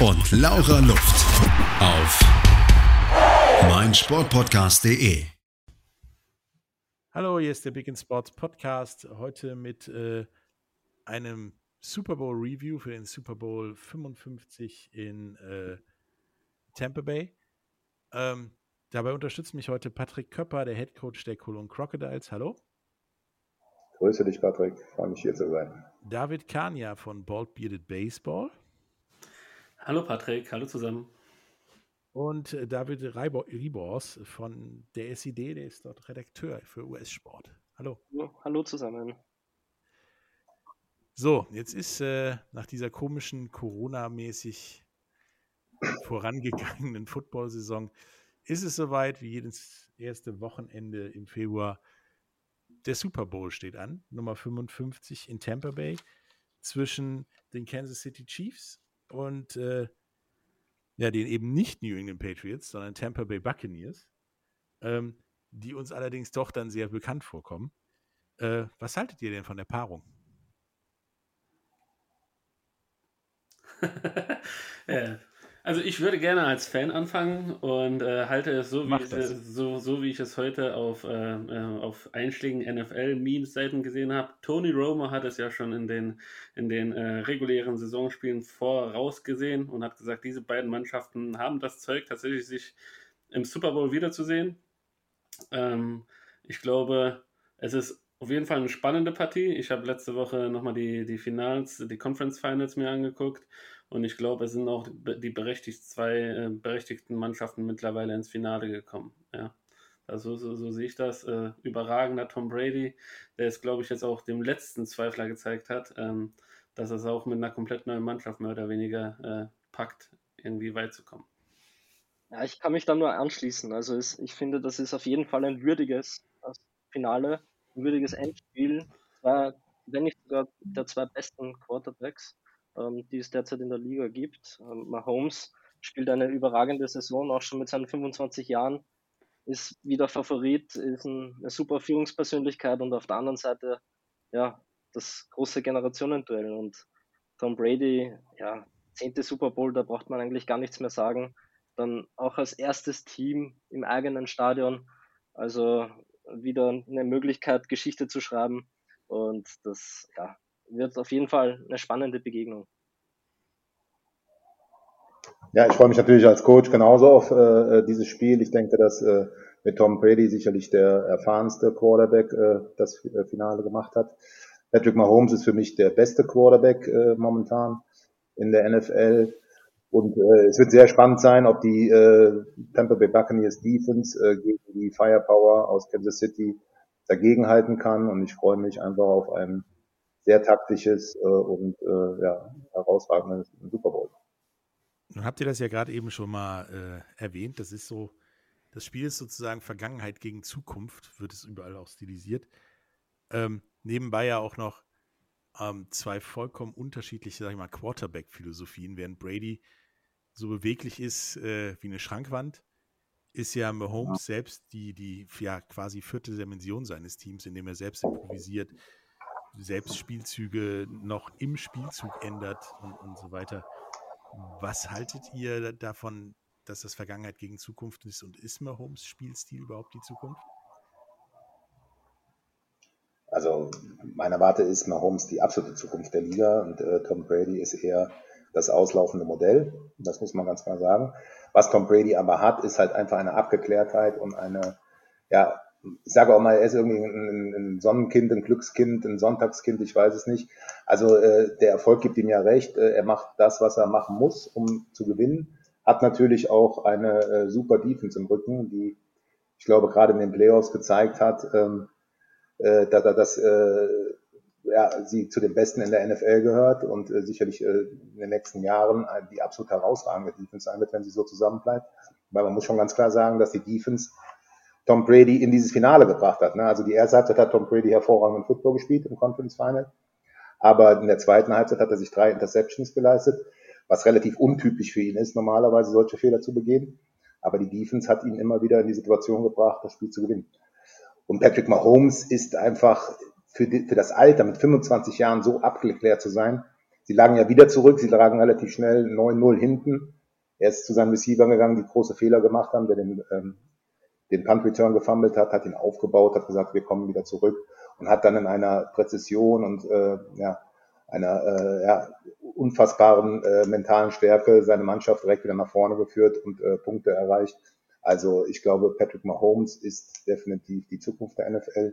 und Laura Luft. Auf meinsportpodcast.de. Hallo, hier ist der Big in Sports Podcast. Heute mit äh, einem Super Bowl Review für den Super Bowl 55 in äh, Tampa Bay. Ähm, dabei unterstützt mich heute Patrick Köpper, der Head Coach der Cologne Crocodiles. Hallo. Grüße dich, Patrick. Freue mich hier zu sein. David Kania von Bald Bearded Baseball. Hallo Patrick, hallo zusammen und äh, David Ribors von der SID, der ist dort Redakteur für US-Sport. Hallo. Ja, hallo zusammen. So, jetzt ist äh, nach dieser komischen Corona-mäßig vorangegangenen Football-Saison ist es soweit, wie jedes erste Wochenende im Februar. Der Super Bowl steht an, Nummer 55 in Tampa Bay, zwischen den Kansas City Chiefs und äh, ja, den eben nicht New England Patriots, sondern Tampa Bay Buccaneers, ähm, die uns allerdings doch dann sehr bekannt vorkommen. Äh, was haltet ihr denn von der Paarung? ja, also ich würde gerne als Fan anfangen und äh, halte es so wie, es, so, so wie ich es heute auf, äh, äh auf einschlägigen NFL-Memes-Seiten gesehen habe. Tony Romo hat es ja schon in den, in den äh, regulären Saisonspielen vorausgesehen und hat gesagt, diese beiden Mannschaften haben das Zeug, tatsächlich sich im Super Bowl wiederzusehen. Ähm, ich glaube, es ist auf jeden Fall eine spannende Partie. Ich habe letzte Woche nochmal die, die Finals, die Conference Finals mir angeguckt und ich glaube, es sind auch die berechtigt, zwei äh, berechtigten Mannschaften mittlerweile ins Finale gekommen. Ja. Also so, so sehe ich das. Äh, überragender Tom Brady, der es, glaube ich, jetzt auch dem letzten Zweifler gezeigt hat, ähm, dass es auch mit einer komplett neuen Mannschaft mehr oder weniger äh, packt, irgendwie weit zu kommen. Ja, ich kann mich da nur anschließen. Also es, ich finde, das ist auf jeden Fall ein würdiges Finale, ein würdiges Endspiel. Zwei, wenn nicht sogar der zwei besten Quarterbacks ähm, die es derzeit in der Liga gibt. Ähm, Mahomes spielt eine überragende Saison, auch schon mit seinen 25 Jahren, ist wieder Favorit, ist ein, eine super Führungspersönlichkeit und auf der anderen Seite, ja, das große Generationenduell und Tom Brady, ja, zehnte Super Bowl, da braucht man eigentlich gar nichts mehr sagen. Dann auch als erstes Team im eigenen Stadion, also wieder eine Möglichkeit, Geschichte zu schreiben. Und das, ja, wird auf jeden Fall eine spannende Begegnung. Ja, ich freue mich natürlich als Coach genauso auf äh, dieses Spiel. Ich denke, dass äh, mit Tom Brady sicherlich der erfahrenste Quarterback äh, das äh, Finale gemacht hat. Patrick Mahomes ist für mich der beste Quarterback äh, momentan in der NFL. Und äh, es wird sehr spannend sein, ob die äh, Tampa Bay Buccaneers Defense äh, gegen die Firepower aus Kansas City dagegenhalten kann. Und ich freue mich einfach auf ein sehr taktisches äh, und äh, ja, herausragendes Super Bowl. Nun habt ihr das ja gerade eben schon mal äh, erwähnt. Das ist so, das Spiel ist sozusagen Vergangenheit gegen Zukunft, wird es überall auch stilisiert. Ähm, nebenbei ja auch noch ähm, zwei vollkommen unterschiedliche, sag ich mal, Quarterback-Philosophien. Während Brady so beweglich ist äh, wie eine Schrankwand, ist ja Mahomes ja. selbst die, die ja quasi vierte Dimension seines Teams, indem er selbst improvisiert, selbst Spielzüge noch im Spielzug ändert und, und so weiter. Was haltet ihr davon, dass das Vergangenheit gegen Zukunft ist und ist Mahomes Spielstil überhaupt die Zukunft? Also meiner Warte ist Mahomes die absolute Zukunft der Liga und äh, Tom Brady ist eher das auslaufende Modell. Das muss man ganz klar sagen. Was Tom Brady aber hat, ist halt einfach eine Abgeklärtheit und eine ja, ich sage auch mal, er ist irgendwie ein, ein, Sonnenkind, ein Glückskind, ein Sonntagskind, ich weiß es nicht. Also äh, der Erfolg gibt ihm ja recht. Äh, er macht das, was er machen muss, um zu gewinnen. Hat natürlich auch eine äh, super Defense im Rücken, die, ich glaube, gerade in den Playoffs gezeigt hat, ähm, äh, dass er das äh, ja, sie zu den Besten in der NFL gehört und äh, sicherlich äh, in den nächsten Jahren äh, die absolut herausragende Defense sein wird, wenn sie so zusammenbleibt. Weil man muss schon ganz klar sagen, dass die Defense Tom Brady in dieses Finale gebracht hat. Ne? Also die erste Halbzeit hat Tom Brady hervorragenden Football gespielt im Conference Final. Aber in der zweiten Halbzeit hat er sich drei Interceptions geleistet, was relativ untypisch für ihn ist, normalerweise solche Fehler zu begehen. Aber die Defense hat ihn immer wieder in die Situation gebracht, das Spiel zu gewinnen. Und Patrick Mahomes ist einfach für, die, für das Alter mit 25 Jahren so abgeklärt zu sein. Sie lagen ja wieder zurück, sie lagen relativ schnell 9-0 hinten. Er ist zu seinen Receivern gegangen, die große Fehler gemacht haben, der den, ähm, den Punt Return gefummelt hat, hat ihn aufgebaut, hat gesagt, wir kommen wieder zurück und hat dann in einer Präzision und äh, ja, einer äh, ja, unfassbaren äh, mentalen Stärke seine Mannschaft direkt wieder nach vorne geführt und äh, Punkte erreicht. Also ich glaube, Patrick Mahomes ist definitiv die Zukunft der NFL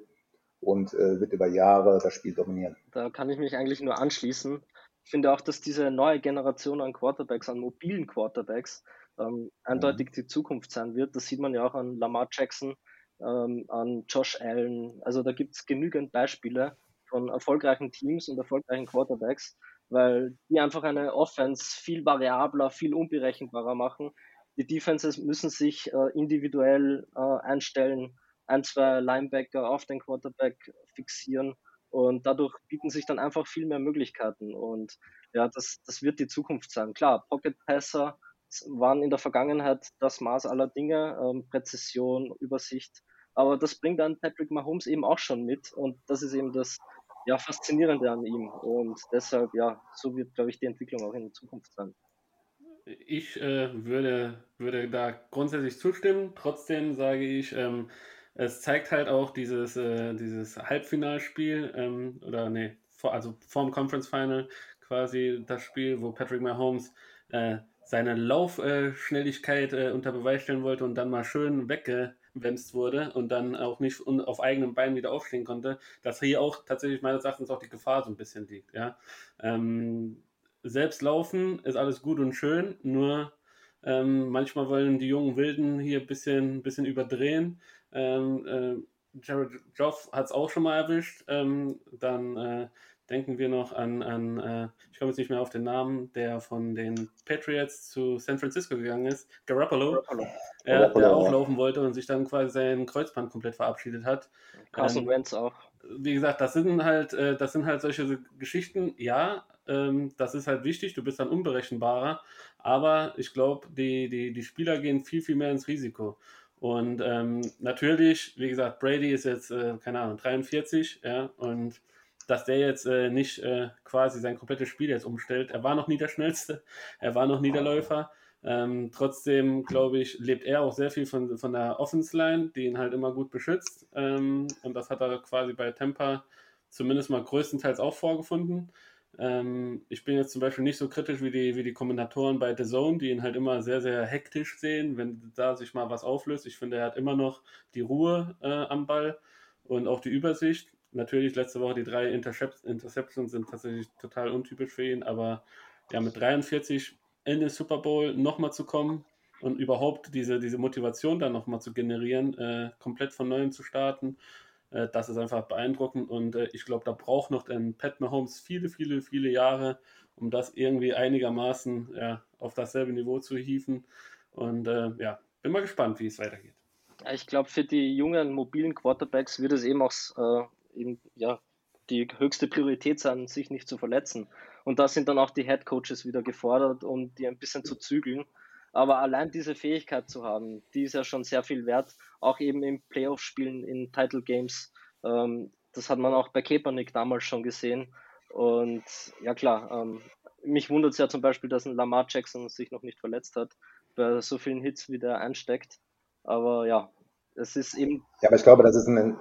und äh, wird über Jahre das Spiel dominieren. Da kann ich mich eigentlich nur anschließen. Ich finde auch, dass diese neue Generation an Quarterbacks, an mobilen Quarterbacks, ähm, eindeutig mhm. die Zukunft sein wird. Das sieht man ja auch an Lamar Jackson, ähm, an Josh Allen. Also da gibt es genügend Beispiele von erfolgreichen Teams und erfolgreichen Quarterbacks, weil die einfach eine Offense viel variabler, viel unberechenbarer machen. Die Defenses müssen sich äh, individuell äh, einstellen, ein, zwei Linebacker auf den Quarterback fixieren und dadurch bieten sich dann einfach viel mehr Möglichkeiten und ja, das, das wird die Zukunft sein. Klar, Pocket Passer waren in der Vergangenheit das Maß aller Dinge, ähm, Präzision, Übersicht, aber das bringt dann Patrick Mahomes eben auch schon mit und das ist eben das ja, Faszinierende an ihm und deshalb, ja, so wird, glaube ich, die Entwicklung auch in Zukunft sein. Ich äh, würde, würde da grundsätzlich zustimmen. Trotzdem sage ich, ähm, es zeigt halt auch dieses, äh, dieses Halbfinalspiel, ähm, oder nee, vor, also vorm Conference Final quasi das Spiel, wo Patrick Mahomes äh, seine Laufschnelligkeit äh, unter Beweis stellen wollte und dann mal schön weggewemst wurde und dann auch nicht auf eigenem Bein wieder aufstehen konnte, dass hier auch tatsächlich meines Erachtens auch die Gefahr so ein bisschen liegt. Ja? Ähm, selbst laufen ist alles gut und schön, nur ähm, manchmal wollen die jungen Wilden hier ein bisschen, bisschen überdrehen. Ähm, äh, Jared Goff hat es auch schon mal erwischt. Ähm, dann äh, denken wir noch an, an äh, ich komme jetzt nicht mehr auf den Namen, der von den Patriots zu San Francisco gegangen ist, Garoppolo, Garoppolo. Ja, der auch laufen wollte und sich dann quasi sein Kreuzband komplett verabschiedet hat. Carson ähm, Wentz auch. Wie gesagt, das sind halt, äh, das sind halt solche Geschichten, ja, ähm, das ist halt wichtig, du bist dann unberechenbarer, aber ich glaube, die, die, die Spieler gehen viel, viel mehr ins Risiko. Und ähm, natürlich, wie gesagt, Brady ist jetzt, äh, keine Ahnung, 43, ja, und dass der jetzt äh, nicht äh, quasi sein komplettes Spiel jetzt umstellt. Er war noch nie der Schnellste, er war noch nie der Läufer. Ähm, trotzdem, glaube ich, lebt er auch sehr viel von, von der Offense-Line, die ihn halt immer gut beschützt. Ähm, und das hat er quasi bei Tampa zumindest mal größtenteils auch vorgefunden. Ähm, ich bin jetzt zum Beispiel nicht so kritisch wie die, wie die Kommentatoren bei The Zone, die ihn halt immer sehr, sehr hektisch sehen, wenn da sich mal was auflöst. Ich finde, er hat immer noch die Ruhe äh, am Ball und auch die Übersicht. Natürlich, letzte Woche die drei Intercept Interceptions sind tatsächlich total untypisch für ihn, aber ja, mit 43 in den Super Bowl nochmal zu kommen und überhaupt diese, diese Motivation dann nochmal zu generieren, äh, komplett von neuem zu starten äh, das ist einfach beeindruckend und äh, ich glaube, da braucht noch ein Pat Mahomes viele, viele, viele Jahre, um das irgendwie einigermaßen ja, auf dasselbe Niveau zu hieven. Und äh, ja, bin mal gespannt, wie es weitergeht. Ich glaube, für die jungen mobilen Quarterbacks wird es eben auch äh, eben, ja, die höchste Priorität sein, sich nicht zu verletzen. Und da sind dann auch die Head Coaches wieder gefordert, um die ein bisschen zu zügeln. Aber allein diese Fähigkeit zu haben, die ist ja schon sehr viel wert, auch eben im Playoff-Spielen in Title Games. Ähm, das hat man auch bei Kaepernick damals schon gesehen. Und ja klar, ähm, mich wundert es ja zum Beispiel, dass ein Lamar Jackson sich noch nicht verletzt hat, bei so vielen Hits, wie der einsteckt. Aber ja, es ist eben. Ja, aber ich glaube, das ist ein,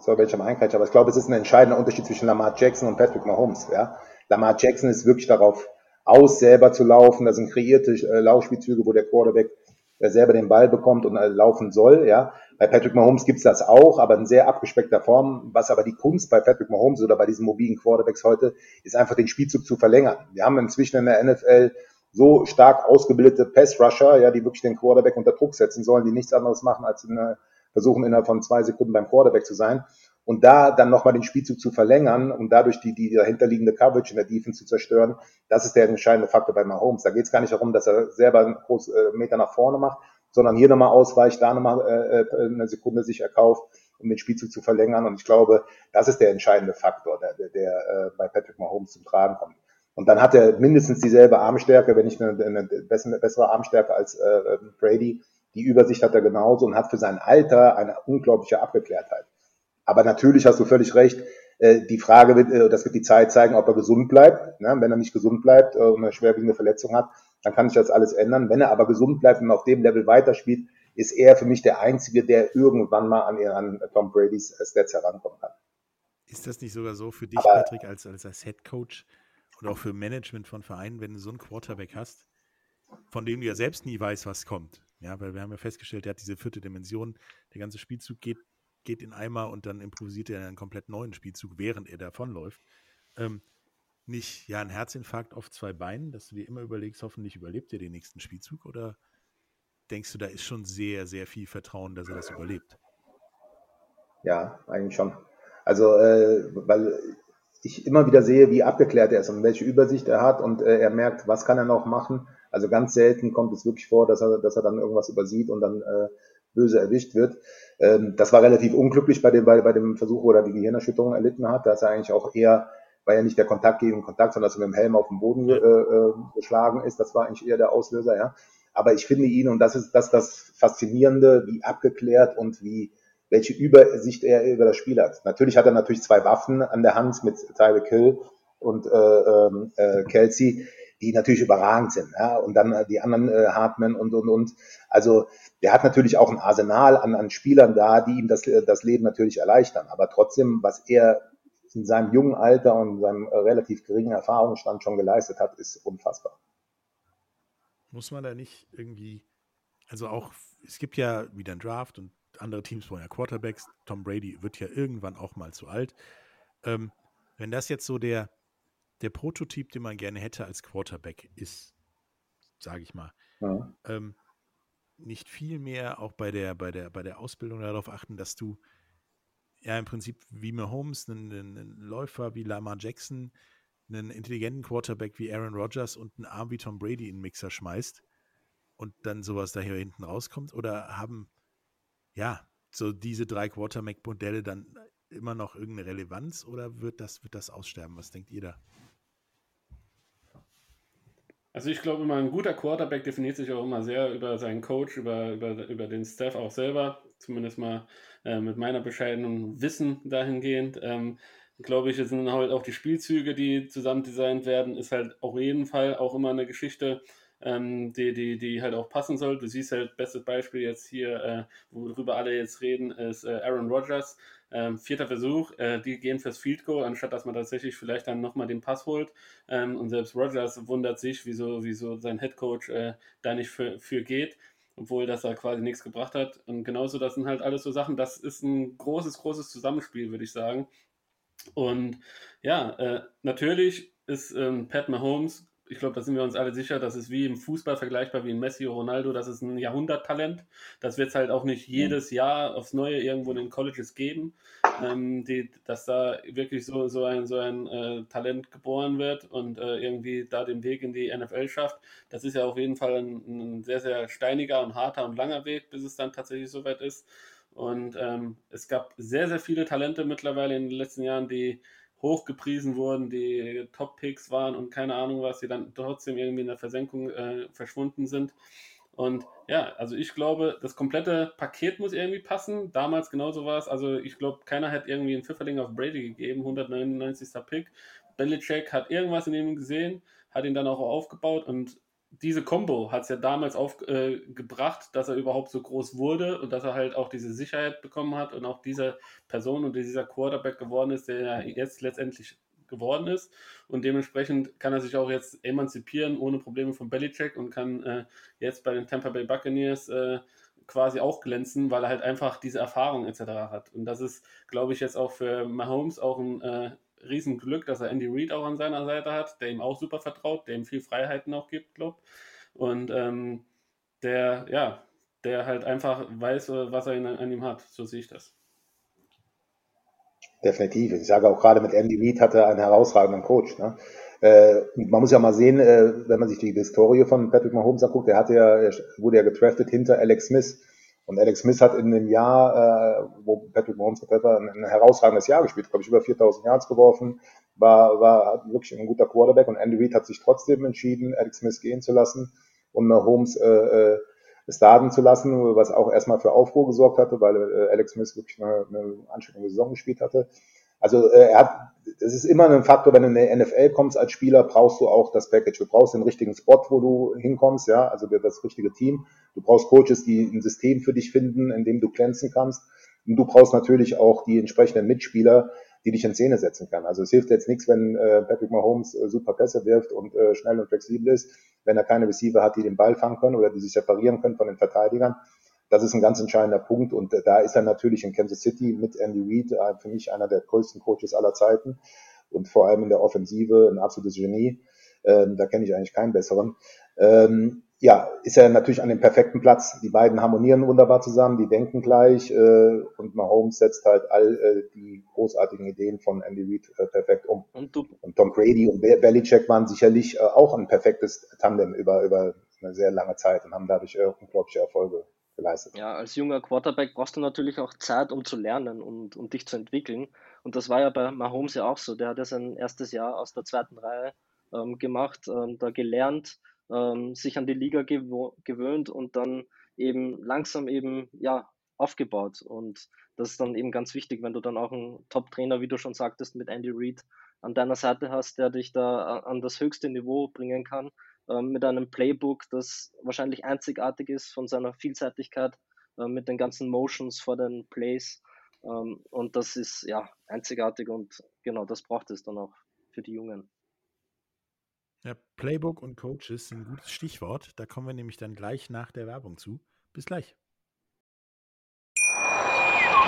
sorry, wenn aber ich glaube, es ist ein entscheidender Unterschied zwischen Lamar Jackson und Patrick Mahomes. Ja? Lamar Jackson ist wirklich darauf aus, selber zu laufen. Das sind kreierte äh, Laufspielzüge, wo der Quarterback äh, selber den Ball bekommt und äh, laufen soll. Ja, bei Patrick Mahomes gibt's das auch, aber in sehr abgespeckter Form. Was aber die Kunst bei Patrick Mahomes oder bei diesen mobilen Quarterbacks heute ist einfach den Spielzug zu verlängern. Wir haben inzwischen in der NFL so stark ausgebildete Pass-Rusher, ja, die wirklich den Quarterback unter Druck setzen sollen, die nichts anderes machen, als in, äh, versuchen innerhalb von zwei Sekunden beim Quarterback zu sein. Und da dann nochmal den Spielzug zu verlängern und dadurch die, die dahinterliegende Coverage in der Defense zu zerstören, das ist der entscheidende Faktor bei Mahomes. Da geht es gar nicht darum, dass er selber einen großen äh, Meter nach vorne macht, sondern hier nochmal ausweicht, da nochmal äh, äh, eine Sekunde sich erkauft, um den Spielzug zu verlängern. Und ich glaube, das ist der entscheidende Faktor, der, der, der äh, bei Patrick Mahomes zum Tragen kommt. Und dann hat er mindestens dieselbe Armstärke, wenn nicht eine, eine bessere Armstärke als äh, Brady. Die Übersicht hat er genauso und hat für sein Alter eine unglaubliche Abgeklärtheit. Aber natürlich hast du völlig recht. Äh, die Frage wird, äh, das wird die Zeit zeigen, ob er gesund bleibt. Ne? Wenn er nicht gesund bleibt äh, und eine schwerwiegende Verletzung hat, dann kann sich das alles ändern. Wenn er aber gesund bleibt und auf dem Level weiterspielt, ist er für mich der Einzige, der irgendwann mal an, an Tom Brady's Stats herankommen kann. Ist das nicht sogar so für dich, aber, Patrick, als, als, als Head Coach und auch für Management von Vereinen, wenn du so einen Quarterback hast, von dem du ja selbst nie weißt, was kommt? Ja, weil wir haben ja festgestellt, er hat diese vierte Dimension, der ganze Spielzug geht geht in Eimer und dann improvisiert er einen komplett neuen Spielzug, während er davonläuft. Ähm, nicht, ja, ein Herzinfarkt auf zwei Beinen, dass du dir immer überlegst, hoffentlich überlebt er den nächsten Spielzug oder denkst du, da ist schon sehr, sehr viel Vertrauen, dass er das überlebt? Ja, eigentlich schon. Also, äh, weil ich immer wieder sehe, wie abgeklärt er ist und welche Übersicht er hat und äh, er merkt, was kann er noch machen. Also ganz selten kommt es wirklich vor, dass er, dass er dann irgendwas übersieht und dann äh, böse erwischt wird. Ähm, das war relativ unglücklich bei dem, bei, bei dem Versuch, wo er die Gehirnerschütterung erlitten hat. Da ist er eigentlich auch eher, war ja nicht der Kontakt gegen Kontakt, sondern dass er mit dem Helm auf den Boden äh, äh, geschlagen ist. Das war eigentlich eher der Auslöser, ja. Aber ich finde ihn, und das ist das, das Faszinierende, wie abgeklärt und wie, welche Übersicht er über das Spiel hat. Natürlich hat er natürlich zwei Waffen an der Hand mit Tyreek Hill und äh, ähm, äh, Kelsey, die natürlich überragend sind. Ja? Und dann äh, die anderen äh, Hartman und, und, und. Also der hat natürlich auch ein Arsenal an, an Spielern da, die ihm das, äh, das Leben natürlich erleichtern. Aber trotzdem, was er in seinem jungen Alter und seinem äh, relativ geringen Erfahrungsstand schon geleistet hat, ist unfassbar. Muss man da nicht irgendwie, also auch, es gibt ja wieder einen Draft und andere Teams wollen ja Quarterbacks. Tom Brady wird ja irgendwann auch mal zu alt. Ähm, wenn das jetzt so der, der Prototyp, den man gerne hätte als Quarterback ist, sage ich mal, ja. ähm, nicht viel mehr auch bei der, bei der, bei der Ausbildung darauf achten, dass du ja im Prinzip wie Mahomes, einen, einen Läufer wie Lamar Jackson, einen intelligenten Quarterback wie Aaron Rodgers und einen Arm wie Tom Brady in den Mixer schmeißt und dann sowas da hier hinten rauskommt? Oder haben, ja, so diese drei Quarterback-Modelle dann immer noch irgendeine Relevanz oder wird das, wird das aussterben? Was denkt ihr da? Also ich glaube immer, ein guter Quarterback definiert sich auch immer sehr über seinen Coach, über, über, über den Staff auch selber, zumindest mal äh, mit meiner bescheidenen Wissen dahingehend. Ähm, glaube ich, es sind halt auch die Spielzüge, die zusammen designt werden, ist halt auf jeden Fall auch immer eine Geschichte, ähm, die, die, die halt auch passen soll. Du siehst halt, bestes Beispiel jetzt hier, äh, worüber alle jetzt reden, ist äh, Aaron Rodgers. Ähm, vierter Versuch, äh, die gehen fürs Field Goal, anstatt dass man tatsächlich vielleicht dann nochmal den Pass holt. Ähm, und selbst Rodgers wundert sich, wieso, wieso sein Head Coach äh, da nicht für, für geht, obwohl das da quasi nichts gebracht hat. Und genauso, das sind halt alles so Sachen, das ist ein großes, großes Zusammenspiel, würde ich sagen. Und ja, äh, natürlich ist ähm, Pat Mahomes ich glaube, da sind wir uns alle sicher, das ist wie im Fußball vergleichbar wie in Messi oder Ronaldo, das ist ein Jahrhunderttalent. Das wird es halt auch nicht jedes Jahr aufs Neue irgendwo in den Colleges geben, ähm, die, dass da wirklich so, so ein, so ein äh, Talent geboren wird und äh, irgendwie da den Weg in die NFL schafft. Das ist ja auf jeden Fall ein, ein sehr, sehr steiniger und harter und langer Weg, bis es dann tatsächlich soweit ist. Und ähm, es gab sehr, sehr viele Talente mittlerweile in den letzten Jahren, die hochgepriesen wurden, die Top-Picks waren und keine Ahnung was, die dann trotzdem irgendwie in der Versenkung äh, verschwunden sind. Und ja, also ich glaube, das komplette Paket muss irgendwie passen. Damals genauso war es. Also ich glaube, keiner hat irgendwie einen Pfifferling auf Brady gegeben, 199. Pick. Belichick hat irgendwas in ihm gesehen, hat ihn dann auch aufgebaut und diese Combo hat es ja damals aufgebracht, äh, dass er überhaupt so groß wurde und dass er halt auch diese Sicherheit bekommen hat und auch diese Person und dieser Quarterback geworden ist, der er jetzt letztendlich geworden ist. Und dementsprechend kann er sich auch jetzt emanzipieren ohne Probleme von Belichick und kann äh, jetzt bei den Tampa Bay Buccaneers äh, quasi auch glänzen, weil er halt einfach diese Erfahrung etc. hat. Und das ist, glaube ich, jetzt auch für Mahomes auch ein äh, Riesenglück, dass er Andy Reid auch an seiner Seite hat, der ihm auch super vertraut, der ihm viel Freiheiten auch gibt, glaube Und ähm, der, ja, der halt einfach weiß, was er in, an ihm hat. So sehe ich das. Definitiv. Ich sage auch gerade mit Andy Reid hat er einen herausragenden Coach. Ne? Äh, man muss ja mal sehen, äh, wenn man sich die Historie von Patrick Mahomes anguckt, der hatte ja, wurde ja getraftet hinter Alex Smith. Und Alex Smith hat in dem Jahr, äh, wo Patrick Mahomes hat, ein, ein herausragendes Jahr gespielt, glaube ich, über 4000 Yards geworfen, war, war wirklich ein guter Quarterback und Andy Reid hat sich trotzdem entschieden, Alex Smith gehen zu lassen und Mahomes äh, äh, starten zu lassen, was auch erstmal für Aufruhr gesorgt hatte, weil äh, Alex Smith wirklich eine, eine anständige Saison gespielt hatte. Also äh, er hat, das ist immer ein Faktor, wenn du in die NFL kommst als Spieler, brauchst du auch das Package. Du brauchst den richtigen Spot, wo du hinkommst, ja, also das richtige Team. Du brauchst Coaches, die ein System für dich finden, in dem du glänzen kannst. Und du brauchst natürlich auch die entsprechenden Mitspieler, die dich in Szene setzen kann. Also es hilft jetzt nichts, wenn äh, Patrick Mahomes äh, super Pässe wirft und äh, schnell und flexibel ist, wenn er keine Receiver hat, die den Ball fangen können oder die sich separieren können von den Verteidigern. Das ist ein ganz entscheidender Punkt und da ist er natürlich in Kansas City mit Andy Reid äh, für mich einer der größten Coaches aller Zeiten und vor allem in der Offensive ein absolutes Genie. Ähm, da kenne ich eigentlich keinen besseren. Ähm, ja, ist er natürlich an dem perfekten Platz. Die beiden harmonieren wunderbar zusammen, die denken gleich äh, und Mahomes setzt halt all äh, die großartigen Ideen von Andy Reid äh, perfekt um. Und, und, Tom Brady und Belichick waren sicherlich auch ein perfektes Tandem über, über eine sehr lange Zeit und haben dadurch unglaubliche Erfolge geleistet. Ja, als junger Quarterback brauchst du natürlich auch Zeit, um zu lernen und, und dich zu entwickeln. Und das war ja bei Mahomes ja auch so. Der hat ja sein erstes Jahr aus der zweiten Reihe ähm, gemacht, ähm, da gelernt, ähm, sich an die Liga gew gewöhnt und dann eben langsam eben ja aufgebaut. Und das ist dann eben ganz wichtig, wenn du dann auch einen Top-Trainer, wie du schon sagtest, mit Andy Reid an deiner Seite hast, der dich da an das höchste Niveau bringen kann mit einem Playbook, das wahrscheinlich einzigartig ist von seiner Vielseitigkeit, äh, mit den ganzen Motions vor den Plays. Ähm, und das ist ja einzigartig und genau das braucht es dann auch für die Jungen. Ja, Playbook und Coaches sind ein gutes Stichwort. Da kommen wir nämlich dann gleich nach der Werbung zu. Bis gleich.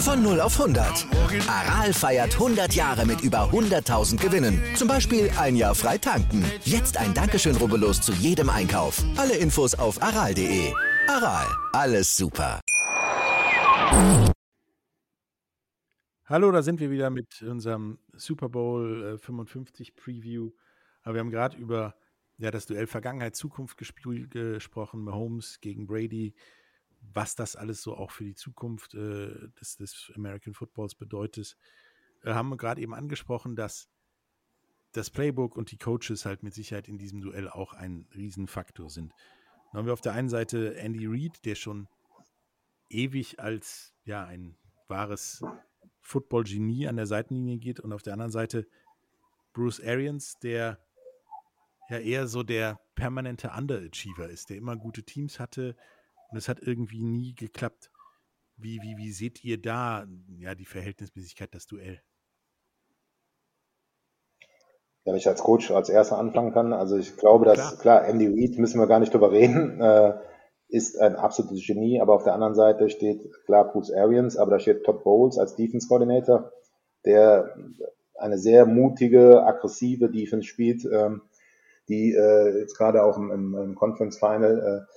Von 0 auf 100. Aral feiert 100 Jahre mit über 100.000 Gewinnen. Zum Beispiel ein Jahr frei tanken. Jetzt ein Dankeschön, rubbellos zu jedem Einkauf. Alle Infos auf aral.de. Aral, alles super. Hallo, da sind wir wieder mit unserem Super Bowl 55 äh, Preview. Aber wir haben gerade über ja, das Duell Vergangenheit, Zukunft gesprochen. Mahomes gegen Brady was das alles so auch für die Zukunft äh, des, des, American Footballs bedeutet, äh, haben wir gerade eben angesprochen, dass das Playbook und die Coaches halt mit Sicherheit in diesem Duell auch ein Riesenfaktor sind. Dann haben wir auf der einen Seite Andy Reid, der schon ewig als ja ein wahres Football-Genie an der Seitenlinie geht und auf der anderen Seite Bruce Arians, der ja eher so der permanente Underachiever ist, der immer gute Teams hatte, und es hat irgendwie nie geklappt. Wie, wie, wie seht ihr da ja, die Verhältnismäßigkeit, das Duell? Wenn ich als Coach als erster anfangen kann, also ich glaube, dass, klar, klar Andy Reid, müssen wir gar nicht drüber reden, äh, ist ein absolutes Genie, aber auf der anderen Seite steht klar Bruce Arians, aber da steht Todd Bowles als Defense Coordinator, der eine sehr mutige, aggressive Defense spielt, ähm, die äh, jetzt gerade auch im, im, im Conference Final äh,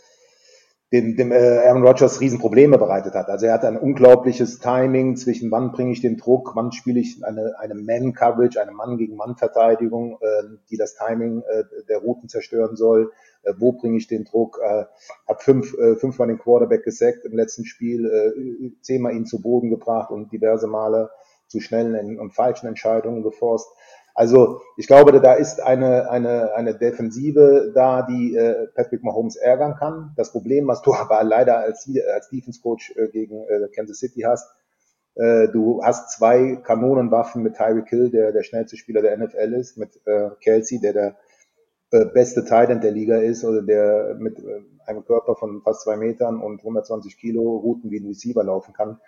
dem, dem äh, Aaron Rodgers Riesenprobleme bereitet hat. Also er hat ein unglaubliches Timing zwischen wann bringe ich den Druck, wann spiele ich eine, eine Man-Coverage, eine Mann-gegen-Mann-Verteidigung, äh, die das Timing äh, der Routen zerstören soll, äh, wo bringe ich den Druck, äh, hat fünf, äh, fünfmal den Quarterback gesackt im letzten Spiel, äh, zehnmal ihn zu Boden gebracht und diverse Male zu schnellen und falschen Entscheidungen geforst. Also ich glaube, da ist eine, eine, eine Defensive da, die äh, Patrick Mahomes ärgern kann. Das Problem, was du aber leider als, als Defense Coach äh, gegen äh, Kansas City hast, äh, du hast zwei Kanonenwaffen mit Tyreek Hill, der der schnellste Spieler der NFL ist, mit äh, Kelsey, der der äh, beste Titan der Liga ist oder der mit äh, einem Körper von fast zwei Metern und 120 Kilo Routen wie ein Receiver laufen kann.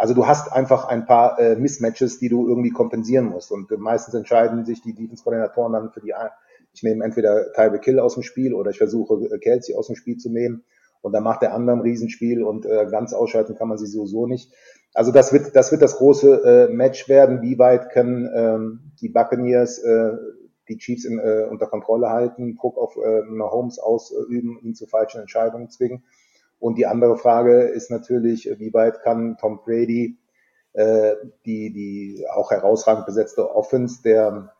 Also du hast einfach ein paar äh, Mismatches, die du irgendwie kompensieren musst. Und äh, meistens entscheiden sich die Defense-Koordinatoren dann für die, ich nehme entweder Tyreek Hill aus dem Spiel oder ich versuche äh, Kelsey aus dem Spiel zu nehmen. Und dann macht der andere ein Riesenspiel und äh, ganz ausschalten kann man sie sowieso nicht. Also das wird das, wird das große äh, Match werden. Wie weit können ähm, die Buccaneers äh, die Chiefs in, äh, unter Kontrolle halten, Druck auf äh, Mahomes ausüben, ihn zu falschen Entscheidungen zwingen? Und die andere Frage ist natürlich, wie weit kann Tom Brady äh, die, die auch herausragend besetzte Offense der,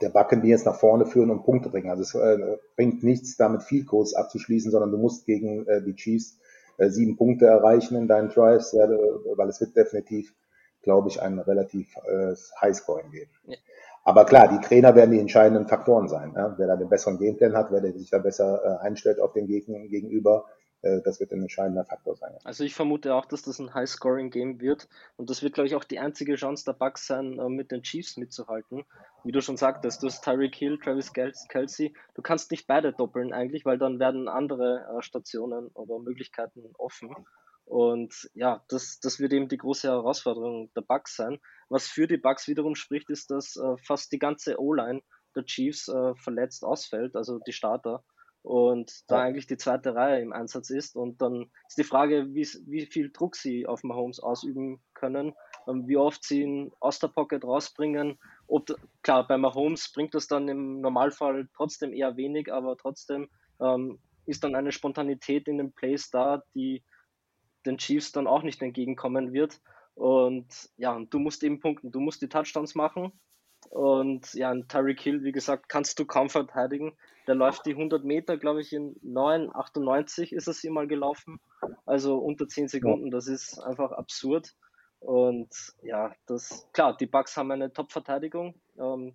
der Buccaneers nach vorne führen und Punkte bringen. Also es äh, bringt nichts, damit viel Kurs abzuschließen, sondern du musst gegen äh, die Chiefs äh, sieben Punkte erreichen in deinen Drives, ja, weil es wird definitiv, glaube ich, ein relativ äh, Highscoring geben. Ja. Aber klar, die Trainer werden die entscheidenden Faktoren sein. Ja? Wer da den besseren Gameplan hat, wer sich da besser äh, einstellt auf den Gegner gegenüber, äh, das wird ein entscheidender Faktor sein. Also ich vermute auch, dass das ein High-Scoring-Game wird und das wird, glaube ich, auch die einzige Chance der Bucks sein, äh, mit den Chiefs mitzuhalten. Wie du schon sagtest, du hast Tyreek Hill, Travis Kelsey, du kannst nicht beide doppeln eigentlich, weil dann werden andere äh, Stationen oder Möglichkeiten offen. Und ja, das, das wird eben die große Herausforderung der Bucks sein. Was für die Bucks wiederum spricht, ist, dass äh, fast die ganze O-Line der Chiefs äh, verletzt ausfällt, also die Starter und da eigentlich die zweite Reihe im Einsatz ist. Und dann ist die Frage, wie, wie viel Druck sie auf Mahomes ausüben können, ähm, wie oft sie ihn aus der Pocket rausbringen. Ob, klar, bei Mahomes bringt das dann im Normalfall trotzdem eher wenig, aber trotzdem ähm, ist dann eine Spontanität in den Plays da, die den Chiefs dann auch nicht entgegenkommen wird. Und ja, du musst eben punkten, du musst die Touchdowns machen und ja, ein Tyreek Hill, wie gesagt, kannst du kaum verteidigen. Der läuft die 100 Meter, glaube ich, in 9,98 ist es mal gelaufen. Also unter 10 Sekunden. Das ist einfach absurd. Und ja, das, klar, die Bucks haben eine Top-Verteidigung. Ähm,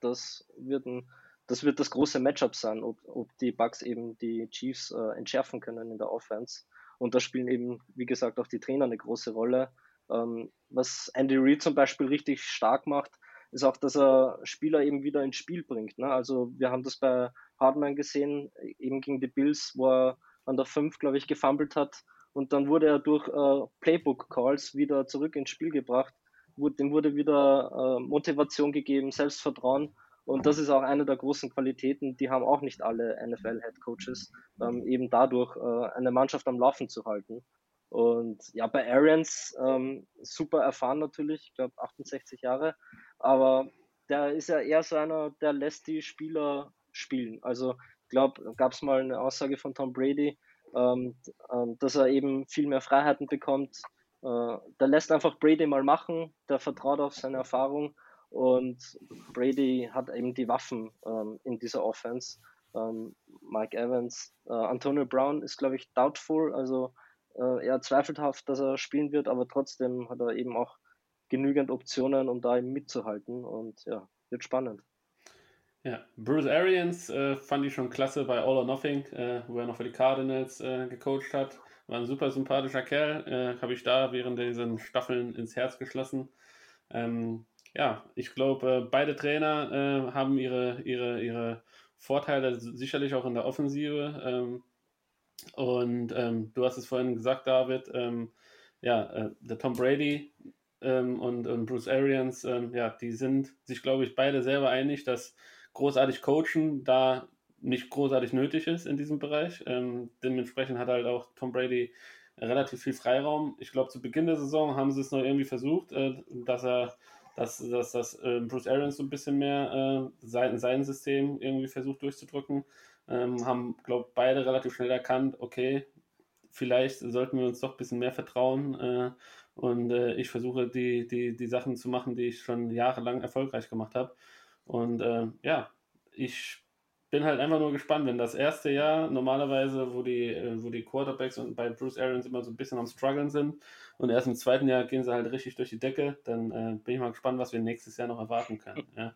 das, wird ein, das wird das große Matchup sein, ob, ob die Bucks eben die Chiefs äh, entschärfen können in der Offense. Und da spielen eben, wie gesagt, auch die Trainer eine große Rolle. Ähm, was Andy Reid zum Beispiel richtig stark macht, ist auch, dass er Spieler eben wieder ins Spiel bringt. Ne? Also wir haben das bei Hardman gesehen, eben gegen die Bills, wo er an der 5, glaube ich, gefummelt hat. Und dann wurde er durch äh, Playbook-Calls wieder zurück ins Spiel gebracht. Dem wurde wieder äh, Motivation gegeben, Selbstvertrauen. Und das ist auch eine der großen Qualitäten, die haben auch nicht alle NFL-Head-Coaches, ähm, eben dadurch äh, eine Mannschaft am Laufen zu halten. Und ja, bei Arians ähm, super erfahren natürlich, ich glaube 68 Jahre, aber der ist ja eher so einer, der lässt die Spieler spielen. Also ich glaube, gab es mal eine Aussage von Tom Brady, ähm, äh, dass er eben viel mehr Freiheiten bekommt. Äh, der lässt einfach Brady mal machen, der vertraut auf seine Erfahrung und Brady hat eben die Waffen ähm, in dieser Offense. Ähm, Mike Evans, äh, Antonio Brown ist, glaube ich, doubtful, also äh, eher zweifelhaft, dass er spielen wird, aber trotzdem hat er eben auch genügend Optionen, um da eben mitzuhalten und ja, wird spannend. Ja, Bruce Arians äh, fand ich schon klasse bei All or Nothing, äh, wo er noch für die Cardinals äh, gecoacht hat. War ein super sympathischer Kerl, äh, habe ich da während diesen Staffeln ins Herz geschlossen. Ähm, ja, ich glaube, äh, beide Trainer äh, haben ihre, ihre, ihre Vorteile sicherlich auch in der Offensive. Ähm, und ähm, du hast es vorhin gesagt, David, ähm, ja, der Tom Brady ähm, und, und, Bruce Arians, ähm, ja, die sind sich, glaube ich, beide selber einig, dass großartig Coachen da nicht großartig nötig ist in diesem Bereich. Ähm, dementsprechend hat halt auch Tom Brady relativ viel Freiraum. Ich glaube, zu Beginn der Saison haben sie es noch irgendwie versucht, äh, dass er dass, dass, dass äh, Bruce Arians so ein bisschen mehr äh, sein, sein System irgendwie versucht durchzudrücken ähm, haben, glaube ich, beide relativ schnell erkannt, okay, vielleicht sollten wir uns doch ein bisschen mehr vertrauen. Und äh, ich versuche, die, die, die Sachen zu machen, die ich schon jahrelang erfolgreich gemacht habe. Und äh, ja, ich bin halt einfach nur gespannt, wenn das erste Jahr normalerweise, wo die, äh, wo die Quarterbacks und bei Bruce Arians immer so ein bisschen am struggeln sind und erst im zweiten Jahr gehen sie halt richtig durch die Decke, dann äh, bin ich mal gespannt, was wir nächstes Jahr noch erwarten können. Ja.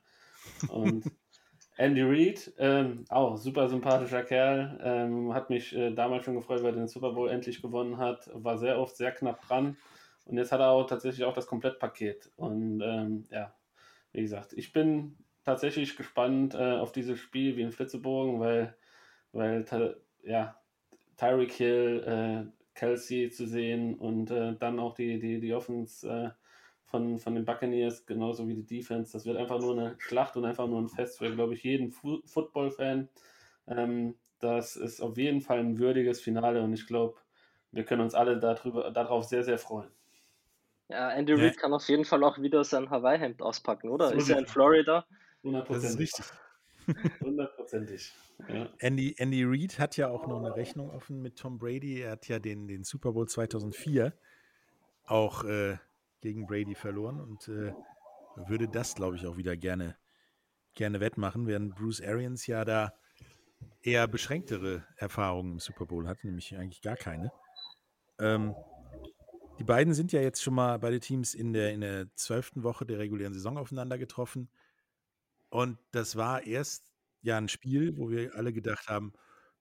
Und Andy Reid, ähm, auch super sympathischer Kerl, ähm, hat mich äh, damals schon gefreut, weil er den Super Bowl endlich gewonnen hat, war sehr oft sehr knapp dran und jetzt hat er auch tatsächlich auch das Komplettpaket und ähm, ja, wie gesagt, ich bin tatsächlich gespannt äh, auf dieses Spiel wie in Flitzebogen, weil, weil ja, Tyreek Hill, äh, Kelsey zu sehen und äh, dann auch die, die, die Offense äh, von, von den Buccaneers, genauso wie die Defense. Das wird einfach nur eine Schlacht und einfach nur ein Fest für, glaube ich, jeden Fu Football-Fan. Ähm, das ist auf jeden Fall ein würdiges Finale und ich glaube, wir können uns alle darüber, darauf sehr, sehr freuen. Ja, Andy Reid kann auf jeden Fall auch wieder sein Hawaii-Hemd auspacken, oder? So ist er in Florida? 100%. Das ist richtig. Hundertprozentig. Ja. Andy, Andy Reid hat ja auch noch eine Rechnung offen mit Tom Brady. Er hat ja den, den Super Bowl 2004 auch äh, gegen Brady verloren und äh, würde das, glaube ich, auch wieder gerne, gerne wettmachen, während Bruce Arians ja da eher beschränktere Erfahrungen im Super Bowl hat, nämlich eigentlich gar keine. Ähm, die beiden sind ja jetzt schon mal beide Teams in der, in der zwölften Woche der regulären Saison aufeinander getroffen. Und das war erst ja ein Spiel, wo wir alle gedacht haben,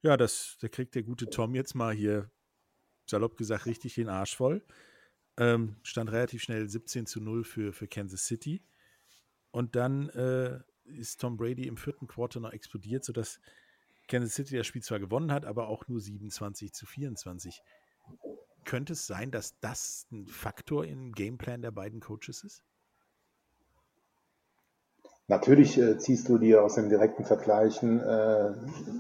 ja, das, da kriegt der gute Tom jetzt mal hier, salopp gesagt, richtig den Arsch voll. Ähm, stand relativ schnell 17 zu 0 für, für Kansas City. Und dann äh, ist Tom Brady im vierten Quarter noch explodiert, sodass Kansas City das Spiel zwar gewonnen hat, aber auch nur 27 zu 24. Könnte es sein, dass das ein Faktor im Gameplan der beiden Coaches ist? Natürlich äh, ziehst du dir aus den direkten Vergleichen, äh,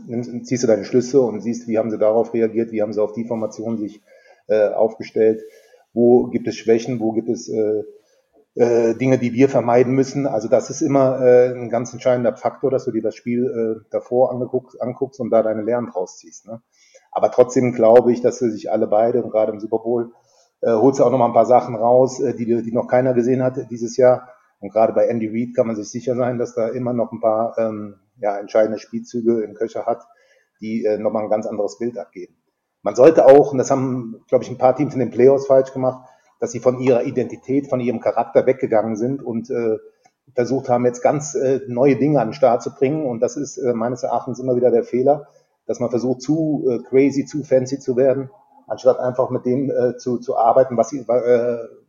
nimmst, ziehst du deine Schlüsse und siehst, wie haben sie darauf reagiert, wie haben sie auf die Formation sich äh, aufgestellt, wo gibt es Schwächen, wo gibt es äh, äh, Dinge, die wir vermeiden müssen. Also das ist immer äh, ein ganz entscheidender Faktor, dass du dir das Spiel davor angeguckt, anguckst und da deine Lehren draus ziehst. Ne? Aber trotzdem glaube ich, dass sie sich alle beide, und gerade im Super Bowl, äh, holst du auch noch mal ein paar Sachen raus, äh, die, die noch keiner gesehen hat dieses Jahr und gerade bei Andy Reid kann man sich sicher sein, dass da immer noch ein paar ähm, ja, entscheidende Spielzüge im Köcher hat, die äh, nochmal ein ganz anderes Bild abgeben. Man sollte auch, und das haben, glaube ich, ein paar Teams in den Playoffs falsch gemacht, dass sie von ihrer Identität, von ihrem Charakter weggegangen sind und äh, versucht haben, jetzt ganz äh, neue Dinge an den Start zu bringen. Und das ist äh, meines Erachtens immer wieder der Fehler, dass man versucht, zu äh, crazy, zu fancy zu werden anstatt einfach mit dem äh, zu, zu arbeiten, was, äh,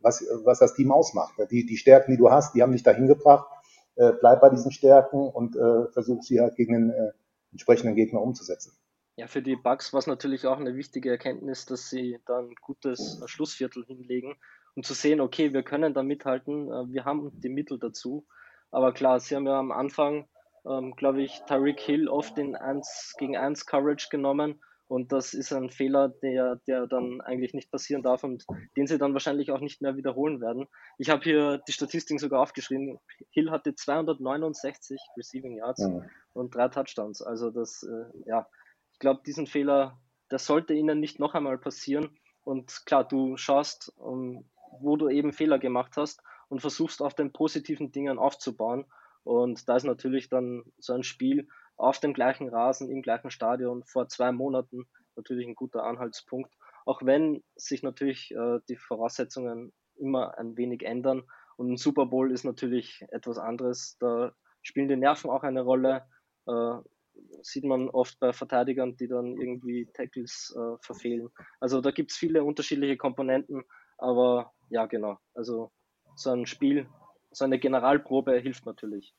was, was das Team ausmacht. Die, die Stärken, die du hast, die haben dich dahin gebracht. Äh, bleib bei diesen Stärken und äh, versuch sie halt gegen den äh, entsprechenden Gegner umzusetzen. Ja, für die Bugs war es natürlich auch eine wichtige Erkenntnis, dass sie dann ein gutes Schlussviertel hinlegen, um zu sehen, okay, wir können da mithalten, äh, wir haben die Mittel dazu. Aber klar, sie haben ja am Anfang, ähm, glaube ich, Tariq Hill oft in 1 gegen 1 Coverage genommen und das ist ein Fehler, der, der dann eigentlich nicht passieren darf und den sie dann wahrscheinlich auch nicht mehr wiederholen werden. Ich habe hier die Statistiken sogar aufgeschrieben. Hill hatte 269 Receiving Yards ja. und drei Touchdowns. Also das, äh, ja, ich glaube, diesen Fehler, das sollte ihnen nicht noch einmal passieren. Und klar, du schaust, um, ähm, wo du eben Fehler gemacht hast und versuchst auf den positiven Dingen aufzubauen. Und da ist natürlich dann so ein Spiel, auf dem gleichen Rasen, im gleichen Stadion vor zwei Monaten natürlich ein guter Anhaltspunkt. Auch wenn sich natürlich äh, die Voraussetzungen immer ein wenig ändern. Und ein Super Bowl ist natürlich etwas anderes. Da spielen die Nerven auch eine Rolle. Äh, sieht man oft bei Verteidigern, die dann irgendwie Tackles äh, verfehlen. Also da gibt es viele unterschiedliche Komponenten. Aber ja, genau. Also so ein Spiel, so eine Generalprobe hilft natürlich.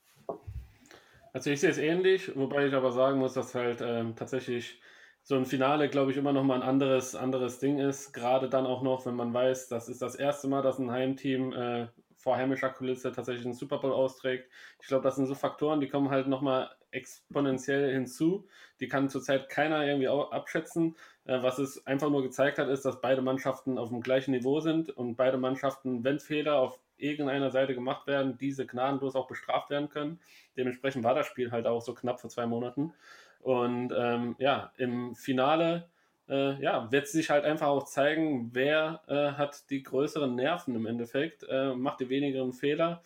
Also ich sehe es ähnlich, wobei ich aber sagen muss, dass halt ähm, tatsächlich so ein Finale, glaube ich, immer noch mal ein anderes, anderes Ding ist. Gerade dann auch noch, wenn man weiß, das ist das erste Mal, dass ein Heimteam äh, vor heimischer Kulisse tatsächlich einen Super Bowl austrägt. Ich glaube, das sind so Faktoren, die kommen halt noch mal exponentiell hinzu. Die kann zurzeit keiner irgendwie abschätzen. Äh, was es einfach nur gezeigt hat, ist, dass beide Mannschaften auf dem gleichen Niveau sind und beide Mannschaften, wenn Fehler auf irgendeiner Seite gemacht werden, diese gnadenlos auch bestraft werden können. Dementsprechend war das Spiel halt auch so knapp vor zwei Monaten. Und ähm, ja, im Finale äh, ja, wird sich halt einfach auch zeigen, wer äh, hat die größeren Nerven im Endeffekt, äh, macht die wenigeren Fehler.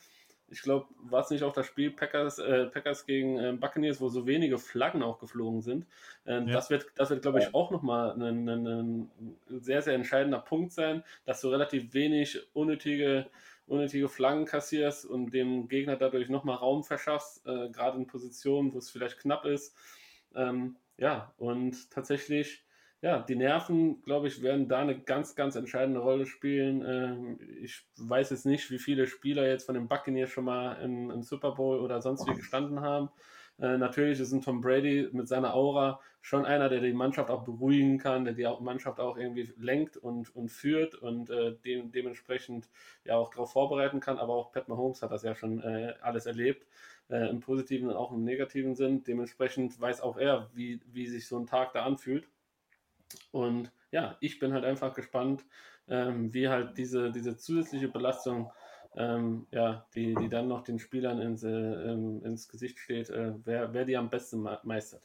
Ich glaube, war es nicht auch das Spiel Packers, äh, Packers gegen äh, Buccaneers, wo so wenige Flaggen auch geflogen sind. Ähm, ja. Das wird, das wird glaube ich, auch nochmal ein, ein, ein sehr, sehr entscheidender Punkt sein, dass du relativ wenig unnötige unnötige Flaggen kassierst und dem Gegner dadurch nochmal Raum verschaffst, äh, gerade in Positionen, wo es vielleicht knapp ist. Ähm, ja, und tatsächlich, ja, die Nerven, glaube ich, werden da eine ganz, ganz entscheidende Rolle spielen. Ähm, ich weiß jetzt nicht, wie viele Spieler jetzt von den Buccaneers schon mal im, im Super Bowl oder sonst wie gestanden haben. Äh, natürlich ist ein Tom Brady mit seiner Aura schon einer, der die Mannschaft auch beruhigen kann, der die Mannschaft auch irgendwie lenkt und, und führt und äh, dem, dementsprechend ja auch darauf vorbereiten kann. Aber auch Pat Mahomes hat das ja schon äh, alles erlebt, äh, im positiven und auch im negativen Sinn. Dementsprechend weiß auch er, wie, wie sich so ein Tag da anfühlt. Und ja, ich bin halt einfach gespannt, ähm, wie halt diese, diese zusätzliche Belastung, ähm, ja, die, die dann noch den Spielern ins, äh, ähm, ins Gesicht steht, äh, wer, wer die am besten meistert.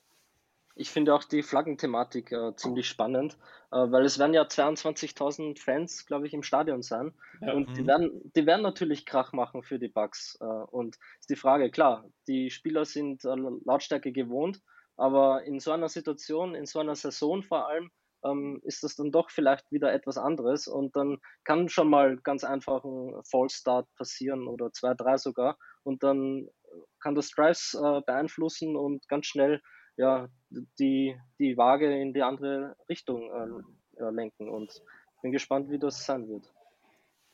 Ich finde auch die Flaggenthematik äh, ziemlich spannend, äh, weil es werden ja 22.000 Fans, glaube ich, im Stadion sein. Ja, und die mhm. werden, die werden natürlich Krach machen für die Bugs. Äh, und ist die Frage, klar, die Spieler sind äh, Lautstärke gewohnt, aber in so einer Situation, in so einer Saison vor allem, ähm, ist das dann doch vielleicht wieder etwas anderes und dann kann schon mal ganz einfach ein False Start passieren oder zwei, drei sogar und dann kann das Drives äh, beeinflussen und ganz schnell ja, die, die Waage in die andere Richtung äh, lenken und bin gespannt, wie das sein wird.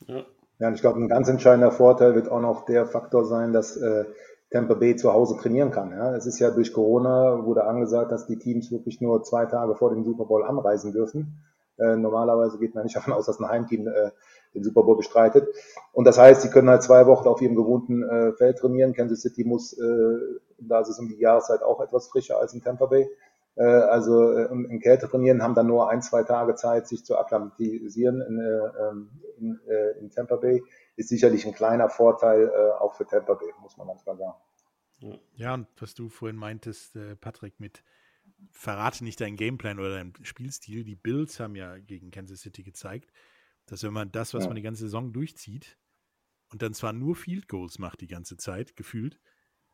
Ja. Ja, und ich glaube, ein ganz entscheidender Vorteil wird auch noch der Faktor sein, dass äh, Tampa Bay zu Hause trainieren kann. Ja. Es ist ja durch Corona wurde angesagt, dass die Teams wirklich nur zwei Tage vor dem Super Bowl anreisen dürfen. Äh, normalerweise geht man nicht davon aus, dass ein Heimteam äh, den Super Bowl bestreitet. Und das heißt, sie können halt zwei Wochen auf ihrem gewohnten äh, Feld trainieren. Kansas City muss, äh, da ist es um die Jahreszeit auch etwas frischer als in Tampa Bay. Äh, also äh, in Kälte trainieren, haben dann nur ein, zwei Tage Zeit, sich zu akklimatisieren in, äh, ähm, in, in Tampa Bay ist sicherlich ein kleiner Vorteil äh, auch für Tampa Bay, muss man ganz klar sagen. Ja, und was du vorhin meintest, äh, Patrick, mit verrate nicht deinen Gameplan oder deinen Spielstil. Die Bills haben ja gegen Kansas City gezeigt, dass wenn man das, was ja. man die ganze Saison durchzieht und dann zwar nur Field Goals macht die ganze Zeit, gefühlt,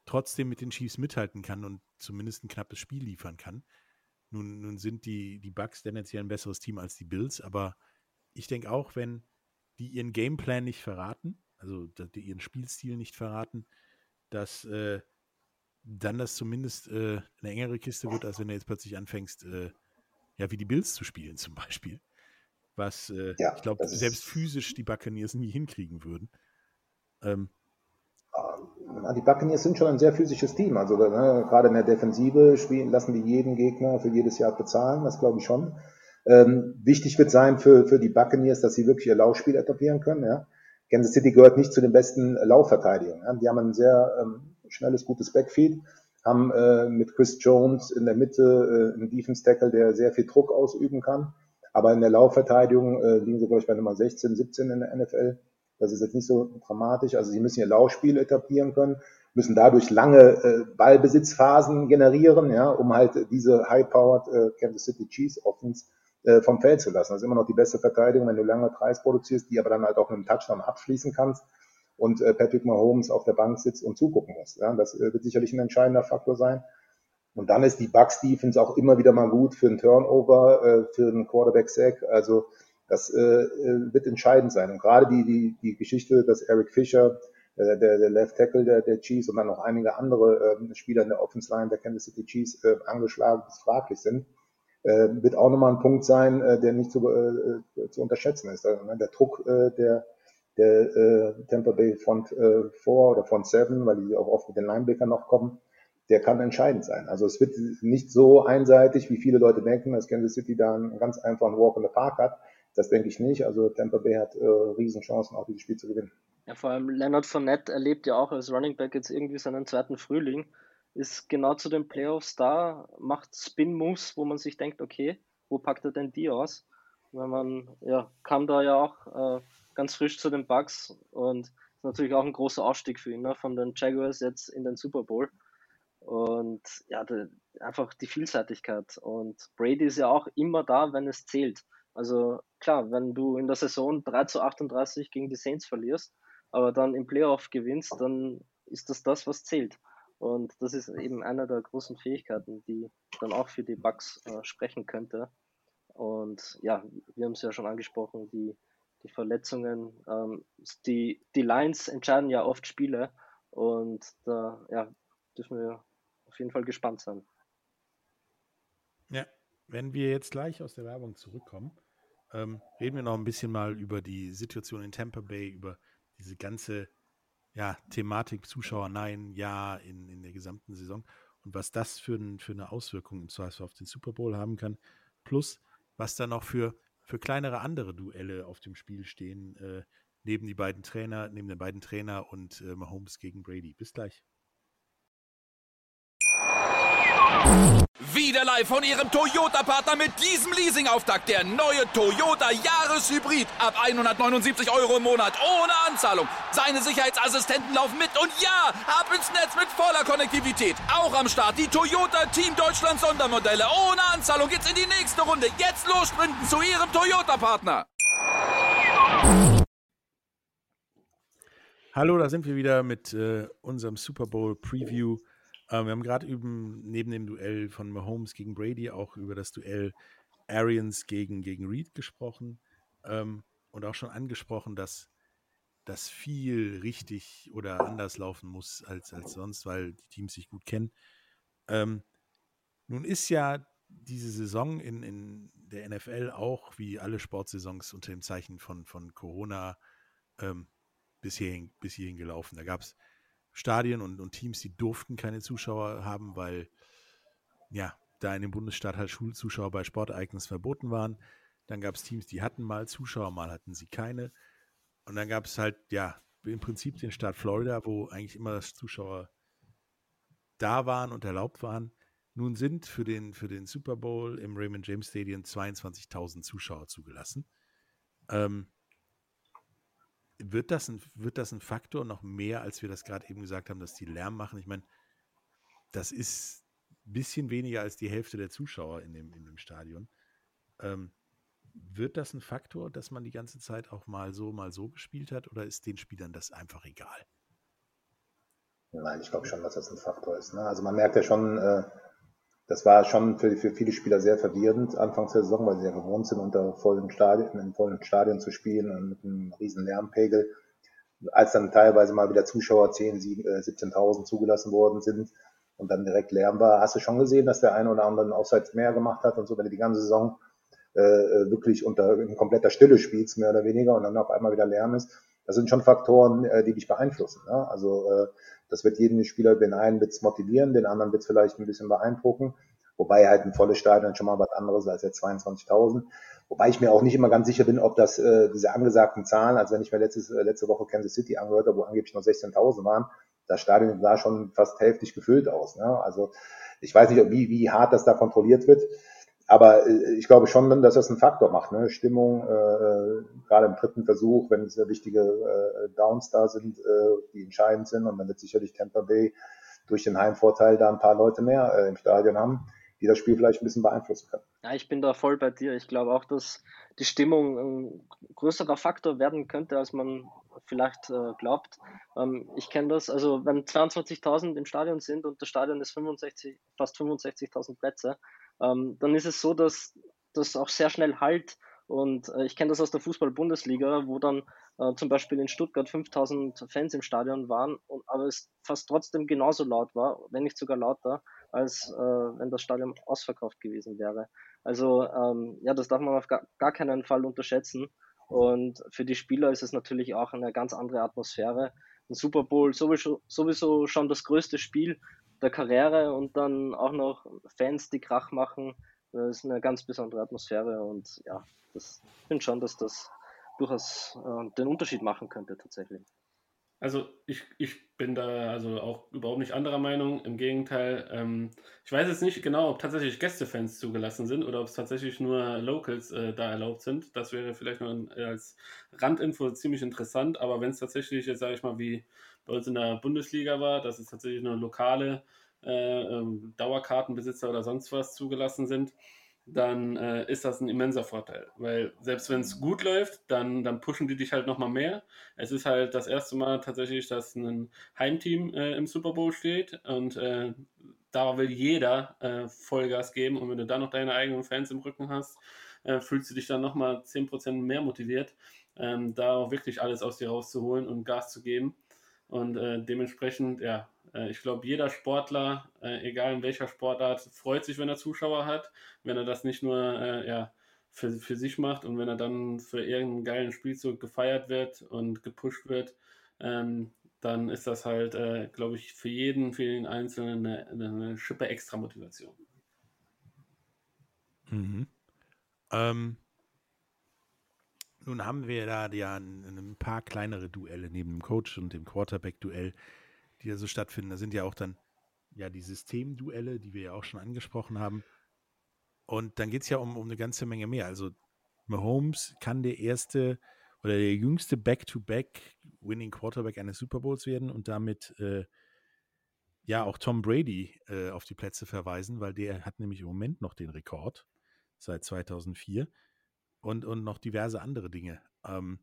trotzdem mit den Chiefs mithalten kann und zumindest ein knappes Spiel liefern kann. Nun, nun sind die, die Bucks tendenziell ein besseres Team als die Bills, aber ich denke auch, wenn die ihren Gameplan nicht verraten, also die ihren Spielstil nicht verraten, dass äh, dann das zumindest äh, eine engere Kiste wird, als wenn du jetzt plötzlich anfängst, äh, ja, wie die Bills zu spielen zum Beispiel. Was äh, ja, ich glaube, selbst physisch die Buccaneers nie hinkriegen würden. Ähm, die Buccaneers sind schon ein sehr physisches Team. Also ne, gerade in der Defensive spielen, lassen die jeden Gegner für jedes Jahr bezahlen, das glaube ich schon. Ähm, wichtig wird sein für, für die Buccaneers, dass sie wirklich ihr Laufspiel etablieren können. Ja. Kansas City gehört nicht zu den besten Laufverteidigern. Ja. Die haben ein sehr ähm, schnelles, gutes Backfield, haben äh, mit Chris Jones in der Mitte äh, einen Defense Tackle, der sehr viel Druck ausüben kann. Aber in der Laufverteidigung äh, liegen sie, glaube ich, bei Nummer 16, 17 in der NFL. Das ist jetzt nicht so dramatisch. Also sie müssen ihr Laufspiel etablieren können, müssen dadurch lange äh, Ballbesitzphasen generieren, ja, um halt diese high-powered äh, Kansas City Chiefs Offense äh, vom Feld zu lassen. Das ist immer noch die beste Verteidigung, wenn du lange Kreis produzierst, die aber dann halt auch mit einem Touchdown abschließen kannst und äh, Patrick Mahomes auf der Bank sitzt und zugucken muss. Ja, das äh, wird sicherlich ein entscheidender Faktor sein. Und dann ist die Bucks Defense auch immer wieder mal gut für einen Turnover, für einen Quarterback Sack. Also das wird entscheidend sein. Und gerade die, die, die Geschichte, dass Eric Fischer, der, der Left Tackle der, der Chiefs und dann noch einige andere äh, Spieler in der Offense Line der Kansas City Chiefs angeschlagen fraglich sind, wird auch nochmal ein Punkt sein, äh, der nicht zu, äh, zu unterschätzen ist. Also, ne, der Druck äh, der, der äh, Tampa Bay Front äh, 4 oder Front 7, weil die auch oft mit den Linebackern noch kommen, der kann entscheidend sein. Also es wird nicht so einseitig, wie viele Leute denken, dass Kansas City da einen ganz einfachen Walk in the Park hat. Das denke ich nicht. Also Tampa Bay hat äh, Riesenchancen, auch dieses Spiel zu gewinnen. Ja, vor allem Leonard Fournette erlebt ja auch als Running Back jetzt irgendwie seinen zweiten Frühling ist genau zu den Playoffs da, macht Spin-Moves, wo man sich denkt, okay, wo packt er denn die aus? Weil man, ja, kam da ja auch äh, ganz frisch zu den Bucks und ist natürlich auch ein großer Ausstieg für ihn, ne, von den Jaguars jetzt in den Super Bowl. Und ja, die, einfach die Vielseitigkeit. Und Brady ist ja auch immer da, wenn es zählt. Also klar, wenn du in der Saison 3 zu 38 gegen die Saints verlierst, aber dann im Playoff gewinnst, dann ist das das, was zählt. Und das ist eben einer der großen Fähigkeiten, die dann auch für die Bugs äh, sprechen könnte. Und ja, wir haben es ja schon angesprochen, die, die Verletzungen, ähm, die, die Lines entscheiden ja oft Spiele und da ja, dürfen wir auf jeden Fall gespannt sein. Ja, wenn wir jetzt gleich aus der Werbung zurückkommen, ähm, reden wir noch ein bisschen mal über die Situation in Tampa Bay, über diese ganze ja, Thematik Zuschauer, nein, ja, in, in der gesamten Saison. und was das für, ein, für eine Auswirkung im Zweifel auf den Super Bowl haben kann. Plus, was da noch für, für kleinere andere Duelle auf dem Spiel stehen, äh, neben die beiden Trainer, neben den beiden Trainer und äh, Mahomes gegen Brady. Bis gleich. Wieder live von Ihrem Toyota-Partner mit diesem Leasing-Auftakt. Der neue Toyota Jahreshybrid. Ab 179 Euro im Monat. Ohne Anzahlung. Seine Sicherheitsassistenten laufen mit. Und ja, ab ins Netz mit voller Konnektivität. Auch am Start die Toyota Team Deutschland Sondermodelle. Ohne Anzahlung geht's in die nächste Runde. Jetzt los sprinten zu Ihrem Toyota-Partner. Hallo, da sind wir wieder mit äh, unserem Super Bowl Preview. Äh, wir haben gerade neben dem Duell von Mahomes gegen Brady auch über das Duell Arians gegen, gegen Reed gesprochen ähm, und auch schon angesprochen, dass das viel richtig oder anders laufen muss als, als sonst, weil die Teams sich gut kennen. Ähm, nun ist ja diese Saison in, in der NFL auch wie alle Sportsaisons unter dem Zeichen von, von Corona ähm, bis, hierhin, bis hierhin gelaufen. Da gab es Stadien und, und Teams, die durften keine Zuschauer haben, weil ja, da in dem Bundesstaat halt Schulzuschauer bei Sportereignissen verboten waren. Dann gab es Teams, die hatten mal Zuschauer, mal hatten sie keine. Und dann gab es halt, ja, im Prinzip den Staat Florida, wo eigentlich immer Zuschauer da waren und erlaubt waren. Nun sind für den, für den Super Bowl im Raymond James Stadium 22.000 Zuschauer zugelassen. Ähm, wird das, ein, wird das ein Faktor noch mehr, als wir das gerade eben gesagt haben, dass die Lärm machen? Ich meine, das ist ein bisschen weniger als die Hälfte der Zuschauer in dem, in dem Stadion. Ähm, wird das ein Faktor, dass man die ganze Zeit auch mal so, mal so gespielt hat oder ist den Spielern das einfach egal? Nein, ich glaube schon, dass das ein Faktor ist. Ne? Also man merkt ja schon, äh, das war schon für, für viele Spieler sehr verwirrend anfangs der Saison, weil sie ja gewohnt sind, unter vollen Stadien, in vollen Stadien zu spielen und mit einem riesen Lärmpegel. Als dann teilweise mal wieder Zuschauer 10, 17.000 zugelassen worden sind und dann direkt Lärm war, hast du schon gesehen, dass der eine oder andere Offsides mehr gemacht hat und so, wenn du die ganze Saison äh, wirklich unter in kompletter Stille spielst, mehr oder weniger, und dann auf einmal wieder Lärm ist. Das sind schon Faktoren, äh, die dich beeinflussen. Ne? Also äh, das wird jeden Spieler, den einen wird es motivieren, den anderen wird es vielleicht ein bisschen beeindrucken. Wobei halt ein volles Stadion schon mal was anderes als jetzt 22.000. Wobei ich mir auch nicht immer ganz sicher bin, ob das äh, diese angesagten Zahlen, also wenn ich mir letztes, äh, letzte Woche Kansas City angehört habe, wo angeblich nur 16.000 waren, das Stadion sah schon fast hälftig gefüllt aus. Ne? Also ich weiß nicht, wie, wie hart das da kontrolliert wird. Aber äh, ich glaube schon, dass das einen Faktor macht. Ne? Stimmung, äh, äh, gerade im dritten Versuch, wenn es wichtige äh, Downs da sind, äh, die entscheidend sind. Und dann wird sicherlich Tampa Bay durch den Heimvorteil da ein paar Leute mehr äh, im Stadion haben, die das Spiel vielleicht ein bisschen beeinflussen können. Ja, ich bin da voll bei dir. Ich glaube auch, dass die Stimmung ein größerer Faktor werden könnte, als man vielleicht äh, glaubt. Ähm, ich kenne das, also wenn 22.000 im Stadion sind und das Stadion ist 65, fast 65.000 Plätze, ähm, dann ist es so, dass das auch sehr schnell halt. Und äh, ich kenne das aus der Fußball-Bundesliga, wo dann äh, zum Beispiel in Stuttgart 5000 Fans im Stadion waren, und, aber es fast trotzdem genauso laut war, wenn nicht sogar lauter, als äh, wenn das Stadion ausverkauft gewesen wäre. Also ähm, ja, das darf man auf gar, gar keinen Fall unterschätzen. Und für die Spieler ist es natürlich auch eine ganz andere Atmosphäre. Ein Super Bowl sowieso, sowieso schon das größte Spiel der Karriere und dann auch noch Fans, die Krach machen. Das ist eine ganz besondere Atmosphäre und ja, das, ich finde schon, dass das durchaus äh, den Unterschied machen könnte tatsächlich. Also ich, ich bin da also auch überhaupt nicht anderer Meinung. Im Gegenteil, ähm, ich weiß jetzt nicht genau, ob tatsächlich Gästefans zugelassen sind oder ob es tatsächlich nur Locals äh, da erlaubt sind. Das wäre vielleicht nur ein, als Randinfo ziemlich interessant. Aber wenn es tatsächlich, jetzt sage ich mal, wie bei uns in der Bundesliga war, dass es tatsächlich nur lokale äh, ähm, Dauerkartenbesitzer oder sonst was zugelassen sind, dann äh, ist das ein immenser Vorteil. Weil selbst wenn es gut läuft, dann, dann pushen die dich halt nochmal mehr. Es ist halt das erste Mal tatsächlich, dass ein Heimteam äh, im Super Bowl steht und äh, da will jeder äh, Vollgas geben. Und wenn du dann noch deine eigenen Fans im Rücken hast, äh, fühlst du dich dann nochmal 10% mehr motiviert, ähm, da auch wirklich alles aus dir rauszuholen und Gas zu geben. Und äh, dementsprechend, ja, ich glaube, jeder Sportler, äh, egal in welcher Sportart, freut sich, wenn er Zuschauer hat, wenn er das nicht nur äh, ja, für, für sich macht und wenn er dann für irgendeinen geilen Spielzug gefeiert wird und gepusht wird. Ähm, dann ist das halt, äh, glaube ich, für jeden, für den Einzelnen eine, eine Schippe extra Motivation. Mhm. Ähm, nun haben wir da ja ein, ein, paar kleinere Duelle neben dem Coach und dem Quarterback-Duell, die da so stattfinden. Da sind ja auch dann ja die Systemduelle, die wir ja auch schon angesprochen haben. Und dann geht es ja um, um eine ganze Menge mehr. Also Mahomes kann der erste oder der jüngste Back-to-Back-Winning Quarterback eines Super Bowls werden und damit äh, ja auch Tom Brady äh, auf die Plätze verweisen, weil der hat nämlich im Moment noch den Rekord seit 2004 und, und noch diverse andere Dinge. Ähm,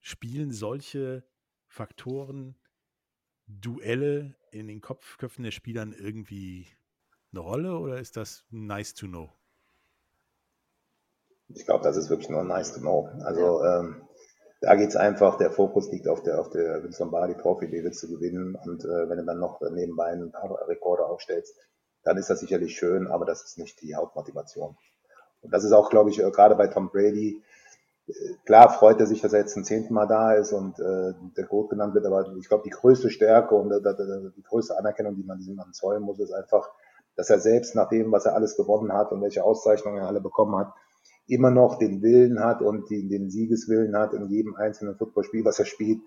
spielen solche Faktoren, Duelle in den Kopfköpfen der Spielern irgendwie eine Rolle oder ist das nice to know? Ich glaube, das ist wirklich nur nice to know. Also ähm, da geht es einfach, der Fokus liegt auf der, auf der Vince Lombardi Trophy, die willst du gewinnen. Und äh, wenn du dann noch nebenbei ein paar Rekorde aufstellst, dann ist das sicherlich schön, aber das ist nicht die Hauptmotivation. Und das ist auch, glaube ich, äh, gerade bei Tom Brady, klar freut er sich, dass er jetzt zum zehnten Mal da ist und äh, der Goat genannt wird, aber ich glaube, die größte Stärke und äh, die größte Anerkennung, die man diesem Mann zollen muss, ist einfach, dass er selbst nach dem, was er alles gewonnen hat und welche Auszeichnungen er alle bekommen hat, immer noch den Willen hat und die, den Siegeswillen hat in jedem einzelnen Footballspiel, was er spielt,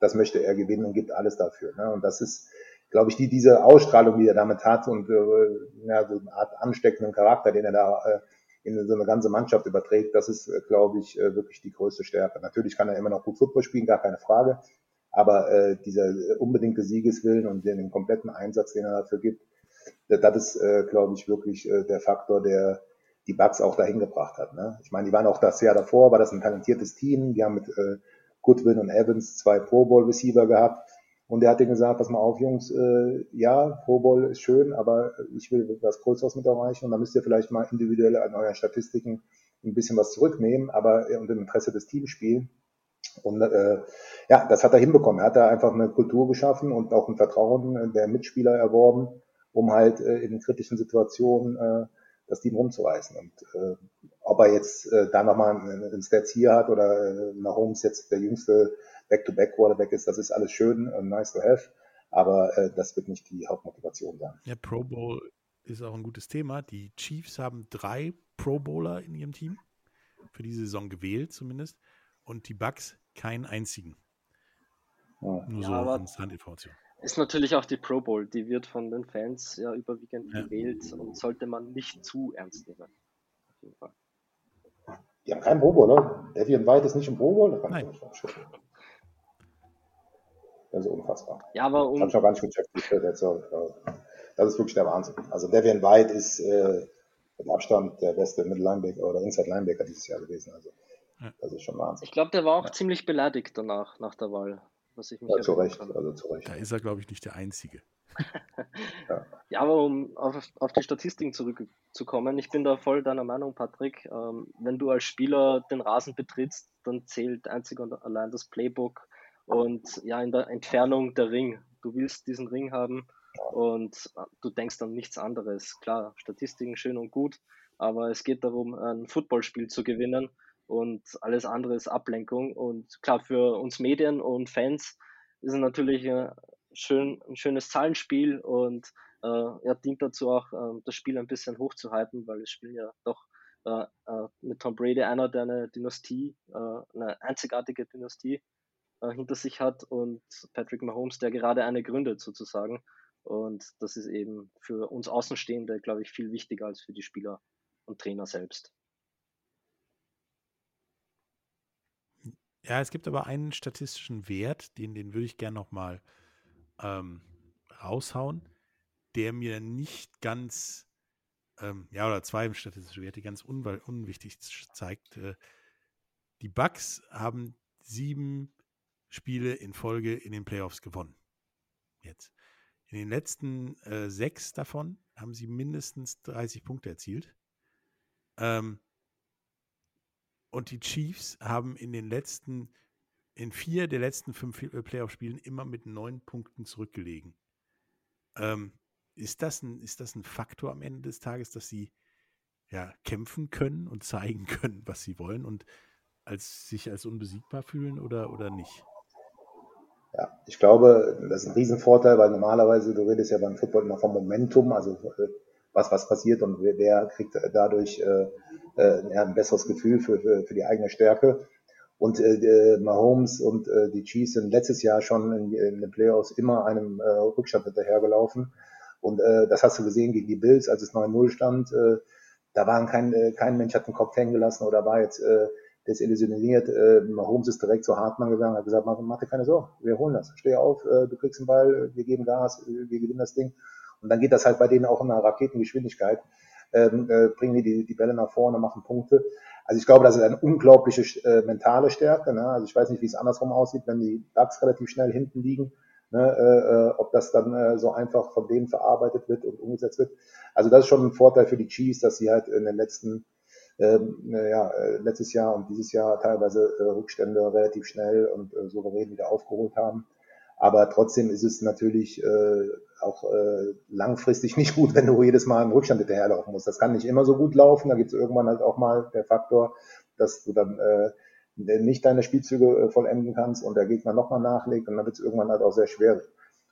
das möchte er gewinnen und gibt alles dafür. Ne? Und das ist, glaube ich, die, diese Ausstrahlung, die er damit hat und äh, ja, so eine Art ansteckenden Charakter, den er da äh, in so eine ganze Mannschaft überträgt, das ist, äh, glaube ich, äh, wirklich die größte Stärke. Natürlich kann er immer noch gut Football spielen, gar keine Frage. Aber äh, dieser unbedingte Siegeswillen und den, den kompletten Einsatz, den er dafür gibt, das ist, äh, glaube ich, wirklich äh, der Faktor, der die Bugs auch dahin gebracht hat. Ne? Ich meine, die waren auch das Jahr davor, war das ein talentiertes Team. Die haben mit äh, Goodwin und Evans zwei Pro Bowl Receiver gehabt. Und der hat denen gesagt, pass mal auf, Jungs, äh, ja, Pro ist schön, aber ich will was Größeres mit erreichen und da müsst ihr vielleicht mal individuell an euren Statistiken ein bisschen was zurücknehmen, aber äh, und im Interesse des Teams spielen. Und äh, ja, das hat er hinbekommen. Er hat da einfach eine Kultur geschaffen und auch ein Vertrauen der Mitspieler erworben, um halt äh, in kritischen Situationen äh, das Team rumzureißen. Und äh, ob er jetzt äh, da nochmal einen Stats hier hat oder äh, Mahomes jetzt der jüngste Back-to-Back-Quarterback ist, das ist alles schön und nice to have. Aber äh, das wird nicht die Hauptmotivation sein. Ja, Pro Bowl ist auch ein gutes Thema. Die Chiefs haben drei Pro Bowler in ihrem Team. Für diese Saison gewählt zumindest. Und die Bucks keinen einzigen. Ja. Nur so ja, als Randinformation. Ist natürlich auch die Pro Bowl, die wird von den Fans ja überwiegend ja. gewählt und sollte man nicht zu ernst nehmen. Auf jeden Fall. Die haben keinen Pro Bowl, oder? Devian White ist nicht im Pro Bowl? Das, Nein. Das ist unfassbar. Ja, aber um... Habe ich noch gar nicht gecheckt. Das ist wirklich der Wahnsinn. Also Devian White ist äh, mit Abstand der beste Middle Linebacker oder Inside Linebacker dieses Jahr gewesen. Also das ist schon Wahnsinn. Ich glaube, der war auch ja. ziemlich beleidigt danach, nach der Wahl was ich mich ja, zu Recht, also zu Recht. Da ist er, glaube ich, nicht der Einzige. ja. ja. aber um auf, auf die Statistiken zurückzukommen, ich bin da voll deiner Meinung, Patrick. Ähm, wenn du als Spieler den Rasen betrittst, dann zählt einzig und allein das Playbook und ja, in der Entfernung der Ring. Du willst diesen Ring haben und du denkst an nichts anderes. Klar, Statistiken schön und gut, aber es geht darum, ein Footballspiel zu gewinnen und alles andere ist Ablenkung. Und klar, für uns Medien und Fans ist es natürlich äh, schön, ein schönes Zahlenspiel und äh, ja, dient dazu auch, äh, das Spiel ein bisschen hochzuhalten, weil es spielen ja doch äh, äh, mit Tom Brady einer, der eine Dynastie, äh, eine einzigartige Dynastie hinter sich hat und Patrick Mahomes, der gerade eine gründet sozusagen. Und das ist eben für uns Außenstehende, glaube ich, viel wichtiger als für die Spieler und Trainer selbst. Ja, es gibt aber einen statistischen Wert, den, den würde ich gerne nochmal ähm, raushauen, der mir nicht ganz, ähm, ja, oder zwei statistische Werte, ganz un unwichtig zeigt. Äh, die Bucks haben sieben Spiele in Folge in den Playoffs gewonnen. Jetzt. In den letzten äh, sechs davon haben sie mindestens 30 Punkte erzielt. Ähm, und die Chiefs haben in den letzten, in vier der letzten fünf äh, Playoff-Spielen immer mit neun Punkten zurückgelegen. Ähm, ist, das ein, ist das ein Faktor am Ende des Tages, dass sie ja, kämpfen können und zeigen können, was sie wollen und als, sich als unbesiegbar fühlen oder, oder nicht? Ja, ich glaube, das ist ein Riesenvorteil, weil normalerweise, du redest ja beim Football immer vom Momentum, also äh, was, was passiert und wer, wer kriegt dadurch äh, äh, ein besseres Gefühl für, für, für die eigene Stärke. Und äh, Mahomes und äh, die Chiefs sind letztes Jahr schon in, in den Playoffs immer einem äh, Rückstand hinterhergelaufen. Und äh, das hast du gesehen gegen die Bills, als es 9-0 stand. Äh, da waren kein, äh, kein Mensch hat den Kopf hängen gelassen oder war jetzt äh, desillusioniert. Äh, Mahomes ist direkt zu Hartmann gegangen, hat gesagt, mach, dir keine Sorgen, wir holen das. Steh auf, äh, du kriegst den Ball, wir geben Gas, wir gewinnen das Ding. Und dann geht das halt bei denen auch in einer Raketengeschwindigkeit. Ähm, äh, bringen die, die die Bälle nach vorne, machen Punkte. Also ich glaube, das ist eine unglaubliche äh, mentale Stärke. Ne? Also ich weiß nicht, wie es andersrum aussieht, wenn die Bugs relativ schnell hinten liegen, ne? äh, äh, ob das dann äh, so einfach von denen verarbeitet wird und umgesetzt wird. Also das ist schon ein Vorteil für die Chiefs, dass sie halt in den letzten ähm, ja, äh, letztes Jahr und dieses Jahr teilweise äh, Rückstände relativ schnell und äh, souverän wieder aufgeholt haben. Aber trotzdem ist es natürlich äh, auch äh, langfristig nicht gut, wenn du jedes Mal einen Rückstand hinterherlaufen musst. Das kann nicht immer so gut laufen. Da gibt es irgendwann halt auch mal der Faktor, dass du dann äh, nicht deine Spielzüge äh, vollenden kannst und der Gegner nochmal nachlegt und dann wird es irgendwann halt auch sehr schwer.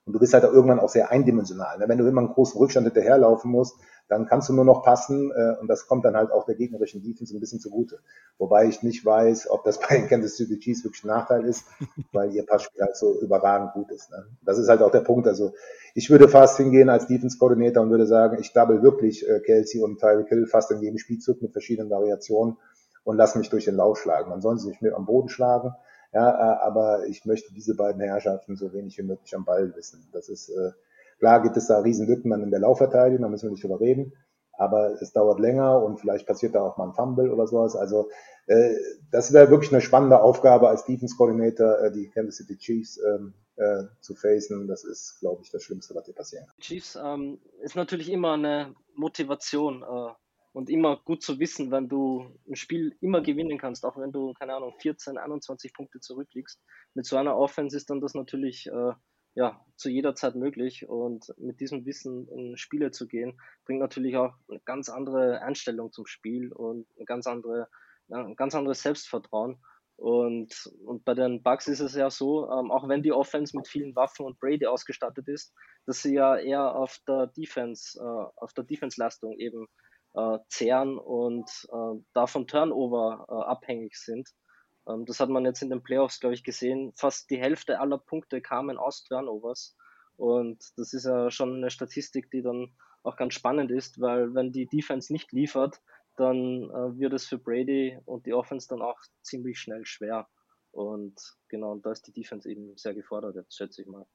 Und du bist halt irgendwann auch sehr eindimensional. Ne? Wenn du immer einen großen Rückstand hinterherlaufen musst, dann kannst du nur noch passen äh, und das kommt dann halt auch der gegnerischen Defense ein bisschen zugute. Wobei ich nicht weiß, ob das bei Kansas City Chiefs wirklich ein Nachteil ist, weil ihr Passspiel halt so überragend gut ist. Ne? Das ist halt auch der Punkt. Also ich würde fast hingehen als Defense-Koordinator und würde sagen, ich double wirklich äh, Kelsey und Tyreek Hill fast in jedem Spielzug mit verschiedenen Variationen und lass mich durch den Lauf schlagen. Man soll sich mit am Boden schlagen, ja, äh, aber ich möchte diese beiden Herrschaften so wenig wie möglich am Ball wissen. Das ist äh, klar, gibt es da riesen Lücken dann in der Laufverteidigung, da müssen wir nicht drüber reden. Aber es dauert länger und vielleicht passiert da auch mal ein Fumble oder sowas. Also äh, das wäre wirklich eine spannende Aufgabe als Defense Coordinator, äh, die Kansas City Chiefs ähm, äh, zu facen. Das ist, glaube ich, das Schlimmste, was dir passieren kann. Chiefs ähm, ist natürlich immer eine Motivation. Äh, und immer gut zu wissen, wenn du ein Spiel immer gewinnen kannst, auch wenn du, keine Ahnung, 14, 21 Punkte zurückliegst. Mit so einer Offense ist dann das natürlich äh, ja, zu jeder Zeit möglich und mit diesem Wissen in Spiele zu gehen, bringt natürlich auch eine ganz andere Einstellung zum Spiel und eine ganz andere, ja, ein ganz anderes Selbstvertrauen. Und, und bei den Bugs ist es ja so, ähm, auch wenn die Offense mit vielen Waffen und Brady ausgestattet ist, dass sie ja eher auf der Defense, äh, auf der Defense-Leistung eben äh, zehren und äh, davon Turnover äh, abhängig sind. Ähm, das hat man jetzt in den Playoffs, glaube ich, gesehen. Fast die Hälfte aller Punkte kamen aus Turnovers. Und das ist ja schon eine Statistik, die dann auch ganz spannend ist, weil wenn die Defense nicht liefert, dann äh, wird es für Brady und die Offense dann auch ziemlich schnell schwer. Und genau, da ist die Defense eben sehr gefordert, jetzt schätze ich mal.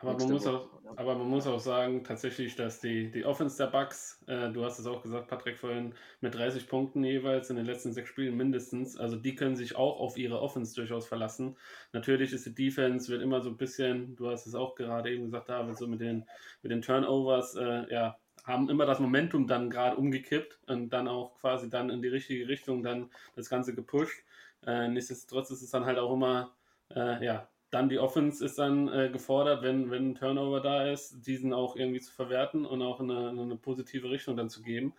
Aber man, muss auch, aber man muss auch sagen, tatsächlich, dass die, die Offense der Bucks, äh, du hast es auch gesagt, Patrick, vorhin, mit 30 Punkten jeweils in den letzten sechs Spielen mindestens, also die können sich auch auf ihre Offense durchaus verlassen. Natürlich ist die Defense, wird immer so ein bisschen, du hast es auch gerade eben gesagt, David, so mit den, mit den Turnovers, äh, ja, haben immer das Momentum dann gerade umgekippt und dann auch quasi dann in die richtige Richtung dann das Ganze gepusht. Äh, nichtsdestotrotz ist es dann halt auch immer, äh, ja, dann die Offense ist dann äh, gefordert, wenn, wenn ein Turnover da ist, diesen auch irgendwie zu verwerten und auch in eine, in eine positive Richtung dann zu geben.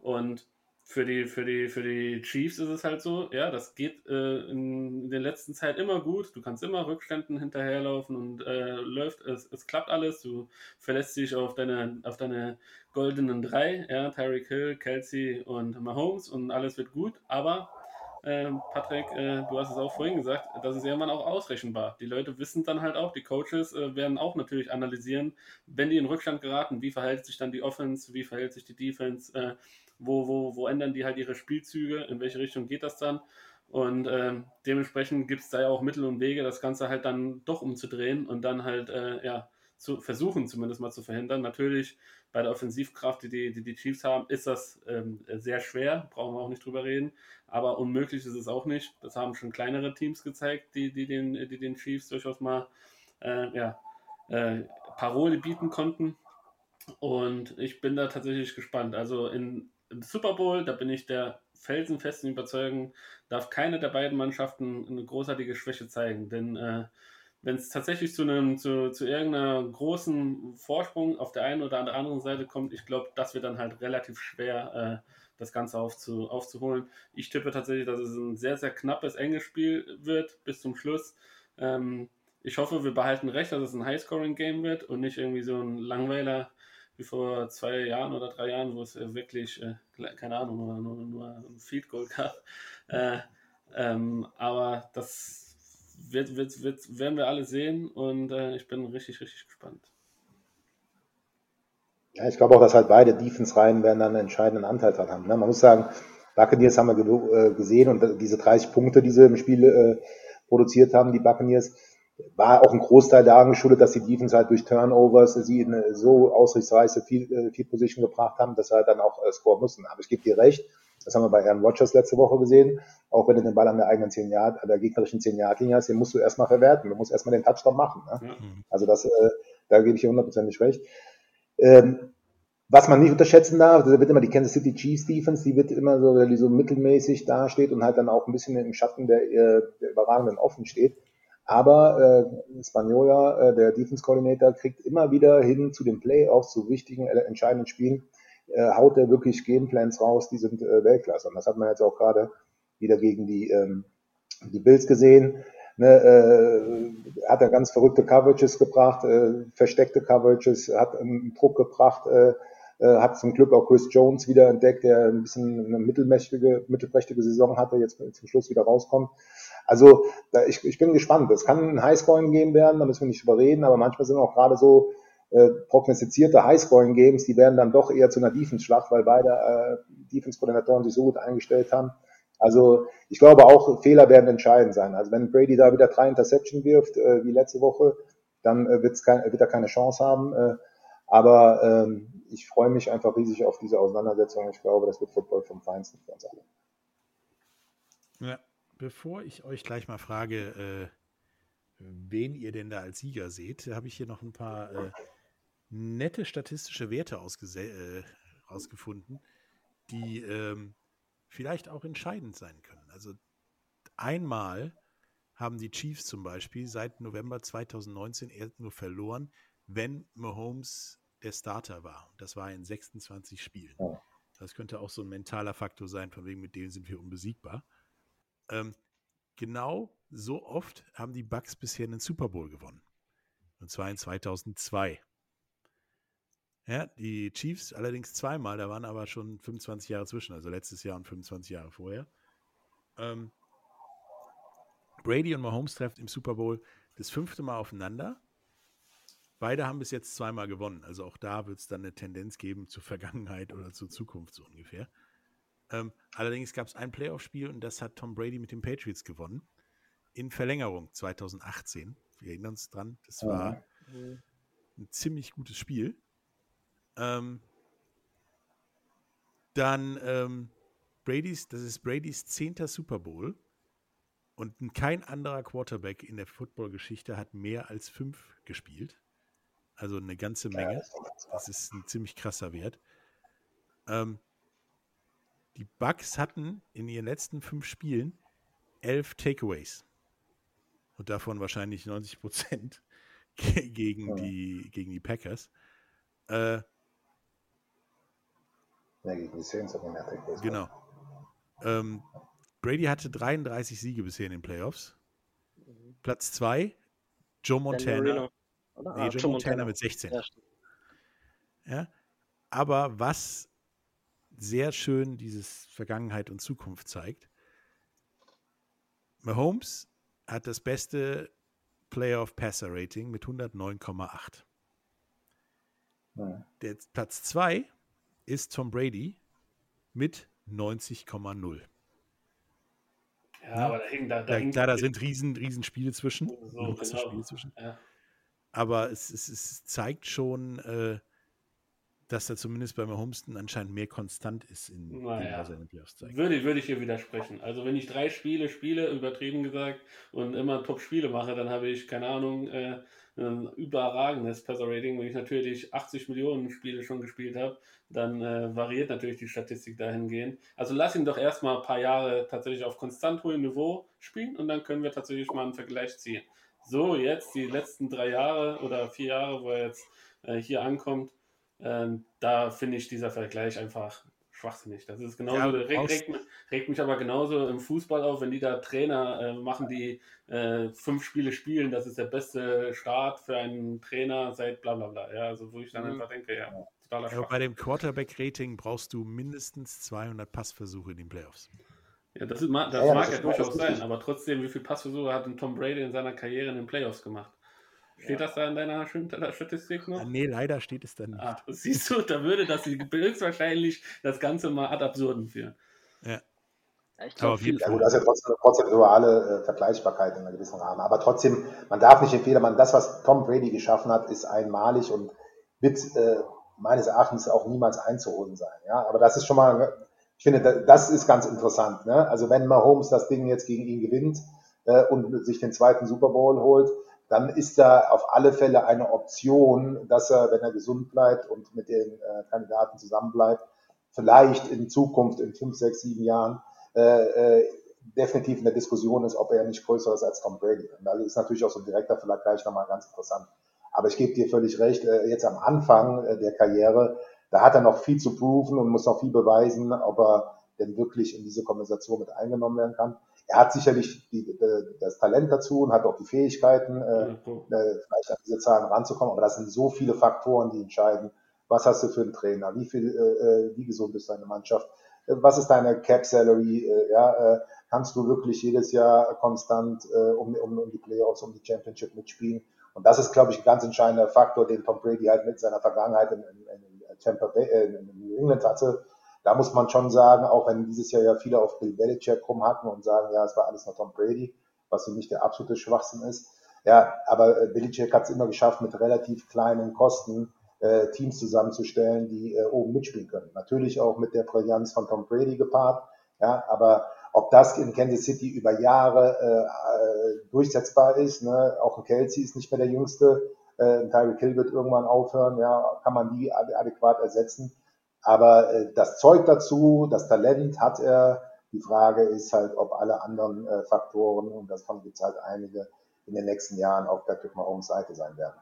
Und für die, für die, für die Chiefs ist es halt so, ja, das geht äh, in der letzten Zeit immer gut. Du kannst immer Rückständen hinterherlaufen und äh, läuft, es, es klappt alles. Du verlässt dich auf deine, auf deine goldenen drei, ja, Tyreek Hill, Kelsey und Mahomes und alles wird gut, aber Patrick, äh, du hast es auch vorhin gesagt, das ist irgendwann auch ausrechenbar. Die Leute wissen dann halt auch, die Coaches äh, werden auch natürlich analysieren, wenn die in Rückstand geraten, wie verhält sich dann die Offense, wie verhält sich die Defense, äh, wo, wo, wo ändern die halt ihre Spielzüge, in welche Richtung geht das dann. Und ähm, dementsprechend gibt es da ja auch Mittel und Wege, das Ganze halt dann doch umzudrehen und dann halt, äh, ja, zu versuchen, zumindest mal zu verhindern. Natürlich bei der Offensivkraft, die die, die, Chiefs haben, ist das ähm, sehr schwer, brauchen wir auch nicht drüber reden. Aber unmöglich ist es auch nicht. Das haben schon kleinere Teams gezeigt, die, die, den, die den Chiefs durchaus mal äh, ja, äh, Parole bieten konnten. Und ich bin da tatsächlich gespannt. Also in, im Super Bowl, da bin ich der felsenfesten Überzeugung, darf keine der beiden Mannschaften eine großartige Schwäche zeigen. Denn äh, wenn es tatsächlich zu einem, zu, zu irgendeiner großen Vorsprung auf der einen oder der anderen Seite kommt, ich glaube, das wird dann halt relativ schwer, äh, das Ganze aufzu, aufzuholen. Ich tippe tatsächlich, dass es ein sehr, sehr knappes, enges Spiel wird bis zum Schluss. Ähm, ich hoffe, wir behalten recht, dass es ein High-Scoring-Game wird und nicht irgendwie so ein Langweiler wie vor zwei Jahren oder drei Jahren, wo es wirklich, äh, keine Ahnung, nur, nur, ein Field Goal gab. Äh, ähm, aber das wird, wird, wird, werden wir alle sehen und äh, ich bin richtig, richtig gespannt. Ja, ich glaube auch, dass halt beide Defense-Reihen werden dann einen entscheidenden Anteil dran haben. Ne? Man muss sagen, Buccaneers haben wir äh, gesehen und diese 30 Punkte, die sie im Spiel äh, produziert haben, die Buccaneers, war auch ein Großteil daran geschuldet, dass die Defense halt durch Turnovers sie in so ausrichtsreiche viel, äh, viel Position gebracht haben, dass sie halt dann auch äh, scoren müssen. Aber ich gebe dir recht, das haben wir bei Aaron Rodgers letzte Woche gesehen. Auch wenn du den Ball an der eigenen 10 Yard, an der gegnerischen 10 Yard Linie hast, den musst du erstmal verwerten. Du musst erstmal den Touchdown machen. Ne? Mhm. Also das, äh, da gebe ich dir hundertprozentig recht. Ähm, was man nicht unterschätzen darf, da wird immer die Kansas City Chiefs Defense, die wird immer so, die so mittelmäßig dasteht und halt dann auch ein bisschen im Schatten der, äh, der überragenden Offen steht. Aber äh, Spaniola, äh, der Defense Coordinator, kriegt immer wieder hin zu den Playoffs, zu wichtigen, äh, entscheidenden Spielen, äh, haut er wirklich Gameplans raus, die sind äh, Weltklasse. Und das hat man jetzt auch gerade wieder gegen die, ähm, die Bills gesehen. Ne, äh, hat er ganz verrückte Coverages gebracht, äh, versteckte Coverages, hat einen Druck gebracht, äh, äh, hat zum Glück auch Chris Jones wieder entdeckt, der ein bisschen eine mittelmächtige, mittelprächtige Saison hatte, jetzt zum Schluss wieder rauskommt. Also da, ich, ich bin gespannt. Es kann ein Highscoring-Game werden, da müssen wir nicht drüber reden, aber manchmal sind auch gerade so äh, prognostizierte Highscoring-Games, die werden dann doch eher zu einer Defense-Schlacht, weil beide äh, Defense-Koordinatoren sich so gut eingestellt haben. Also ich glaube auch, Fehler werden entscheidend sein. Also wenn Brady da wieder drei Interception wirft, äh, wie letzte Woche, dann äh, wird's kein, wird er keine Chance haben. Äh, aber ähm, ich freue mich einfach riesig auf diese Auseinandersetzung. Ich glaube, das wird Football vom Feinsten für uns alle. Ja, bevor ich euch gleich mal frage, äh, wen ihr denn da als Sieger seht, habe ich hier noch ein paar äh, nette statistische Werte äh, rausgefunden, die ähm, vielleicht auch entscheidend sein können. Also einmal haben die Chiefs zum Beispiel seit November 2019 erst nur verloren, wenn Mahomes der Starter war. Das war in 26 Spielen. Das könnte auch so ein mentaler Faktor sein, von wegen mit denen sind wir unbesiegbar. Ähm, genau so oft haben die Bucks bisher einen Super Bowl gewonnen. Und zwar in 2002. Ja, die Chiefs allerdings zweimal, da waren aber schon 25 Jahre zwischen, also letztes Jahr und 25 Jahre vorher. Ähm, Brady und Mahomes treffen im Super Bowl das fünfte Mal aufeinander. Beide haben bis jetzt zweimal gewonnen. Also auch da wird es dann eine Tendenz geben zur Vergangenheit oder zur Zukunft so ungefähr. Ähm, allerdings gab es ein Playoff-Spiel und das hat Tom Brady mit den Patriots gewonnen. In Verlängerung 2018. Wir erinnern uns dran. Das war mhm. ein ziemlich gutes Spiel. Ähm, dann ähm, Brady's, das ist Brady's zehnter Super Bowl. Und kein anderer Quarterback in der Football-Geschichte hat mehr als fünf gespielt. Also eine ganze Menge. Das ist ein ziemlich krasser Wert. Ähm, die Bucks hatten in ihren letzten fünf Spielen elf Takeaways. Und davon wahrscheinlich 90 Prozent gegen, die, gegen die Packers. Äh, ja, gegen die Saints hatten mehr Takeaways. Genau. Ähm, Brady hatte 33 Siege bisher in den Playoffs. Mhm. Platz 2, Joe Montana? Nee, ah, Joe Montana mit 16. Ja, ja, aber was sehr schön dieses Vergangenheit und Zukunft zeigt, Mahomes hat das beste Playoff Passer Rating mit 109,8. Ja. Der Platz 2 ist Tom Brady mit 90,0. Ja, aber da, hing, da, da, da, da sind riesen, riesen Spiele zwischen. So, genau. Spiele zwischen. Ja aber es, es, es zeigt schon, äh, dass er zumindest bei Mahomes anscheinend mehr konstant ist in naja. seinen Playoffs. Würde, würde ich hier widersprechen. Also wenn ich drei Spiele spiele, übertrieben gesagt, und immer Top-Spiele mache, dann habe ich, keine Ahnung, äh, ein überragendes Passer-Rating. Wenn ich natürlich 80 Millionen Spiele schon gespielt habe, dann äh, variiert natürlich die Statistik dahingehend. Also lass ihn doch erstmal ein paar Jahre tatsächlich auf konstant hohem Niveau spielen und dann können wir tatsächlich mal einen Vergleich ziehen so jetzt die letzten drei Jahre oder vier Jahre, wo er jetzt äh, hier ankommt, äh, da finde ich dieser Vergleich einfach schwachsinnig. Das ist genauso, ja, regt, regt, regt, mich aber genauso im Fußball auf, wenn die da Trainer äh, machen, die äh, fünf Spiele spielen, das ist der beste Start für einen Trainer seit bla bla bla. Ja, also wo ich dann mhm. einfach denke, ja, totaler ja, Bei dem Quarterback-Rating brauchst du mindestens 200 Passversuche in den Playoffs. Ja, das, ist, das ja, mag ja durchaus sein, aber trotzdem, wie viele Passversuche hat Tom Brady in seiner Karriere in den Playoffs gemacht? Steht ja. das da in deiner Statistik noch? Nee, leider steht es da nicht. Ah, siehst du, da würde das höchstwahrscheinlich das Ganze mal ad absurdum führen. Ja. Ich glaube, viel. Ja, gut, das ist ja trotzdem eine prozedurale äh, Vergleichbarkeit in einem gewissen Rahmen. Aber trotzdem, man darf nicht empfehlen, man, das, was Tom Brady geschaffen hat, ist einmalig und wird äh, meines Erachtens auch niemals einzuholen sein. Ja, aber das ist schon mal, ich finde, das ist ganz interessant. Ne? Also wenn Mahomes das Ding jetzt gegen ihn gewinnt äh, und sich den zweiten Super Bowl holt, dann ist da auf alle Fälle eine Option, dass er, wenn er gesund bleibt und mit den äh, Kandidaten zusammenbleibt, vielleicht in Zukunft in fünf, sechs, sieben Jahren äh, äh, definitiv in der Diskussion ist, ob er nicht größer ist als Tom Brady. Und das ist natürlich auch so ein direkter Vergleich nochmal ganz interessant. Aber ich gebe dir völlig recht, äh, jetzt am Anfang äh, der Karriere, da hat er noch viel zu proven und muss noch viel beweisen, ob er denn wirklich in diese Konversation mit eingenommen werden kann er hat sicherlich die, die, das Talent dazu und hat auch die Fähigkeiten, äh, äh, vielleicht an diese Zahlen ranzukommen. Aber das sind so viele Faktoren, die entscheiden. Was hast du für einen Trainer? Wie viel, äh, äh wie gesund ist deine Mannschaft? Äh, was ist deine Cap Salary? Äh, ja, äh, kannst du wirklich jedes Jahr konstant äh, um, um, um die Playoffs, um die Championship mitspielen? Und das ist, glaube ich, ein ganz entscheidender Faktor, den Tom Brady halt mit seiner Vergangenheit in, in, in Tampa Bay, äh, in New England hatte da muss man schon sagen, auch wenn dieses Jahr ja viele auf Bill Belichick rumhacken und sagen, ja, es war alles noch Tom Brady, was für mich der absolute Schwachsinn ist. Ja, aber äh, Belichick hat es immer geschafft, mit relativ kleinen Kosten äh, Teams zusammenzustellen, die äh, oben mitspielen können. Natürlich auch mit der Brillanz von Tom Brady gepaart. Ja, aber ob das in Kansas City über Jahre äh, äh durchsetzbar ist, ne? auch ein Kelsey ist nicht mehr der Jüngste, äh, ein Tyreek Hill wird irgendwann aufhören, ja, kann man die adäquat ersetzen. Aber äh, das Zeug dazu, das Talent hat er. Die Frage ist halt, ob alle anderen äh, Faktoren, und davon gibt es halt einige, in den nächsten Jahren auf Patrick Mahomes Seite sein werden.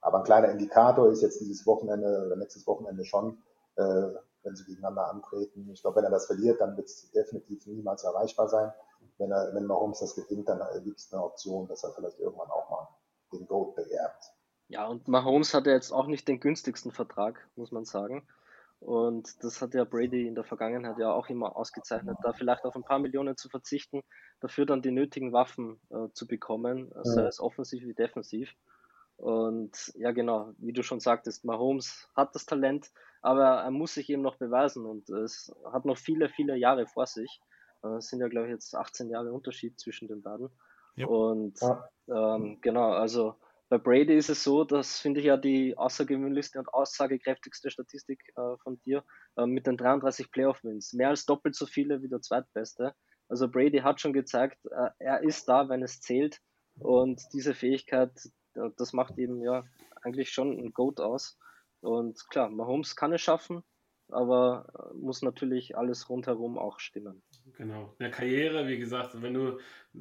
Aber ein kleiner Indikator ist jetzt dieses Wochenende oder nächstes Wochenende schon, äh, wenn sie gegeneinander antreten. Ich glaube, wenn er das verliert, dann wird es definitiv niemals erreichbar sein. Wenn, er, wenn Mahomes das gewinnt, dann gibt es eine Option, dass er vielleicht irgendwann auch mal den Gold beerbt. Ja, und Mahomes hat ja jetzt auch nicht den günstigsten Vertrag, muss man sagen. Und das hat ja Brady in der Vergangenheit ja auch immer ausgezeichnet, da vielleicht auf ein paar Millionen zu verzichten, dafür dann die nötigen Waffen äh, zu bekommen, ja. sei es offensiv wie defensiv. Und ja, genau, wie du schon sagtest, Mahomes hat das Talent, aber er muss sich eben noch beweisen und es hat noch viele, viele Jahre vor sich. Äh, es sind ja, glaube ich, jetzt 18 Jahre Unterschied zwischen den beiden. Ja. Und ähm, genau, also bei Brady ist es so, das finde ich ja die außergewöhnlichste und aussagekräftigste Statistik äh, von dir, äh, mit den 33 Playoff-Wins. Mehr als doppelt so viele wie der zweitbeste. Also Brady hat schon gezeigt, äh, er ist da, wenn es zählt. Und diese Fähigkeit, äh, das macht eben ja eigentlich schon ein Goat aus. Und klar, Mahomes kann es schaffen, aber äh, muss natürlich alles rundherum auch stimmen. Genau. In der Karriere, wie gesagt, wenn du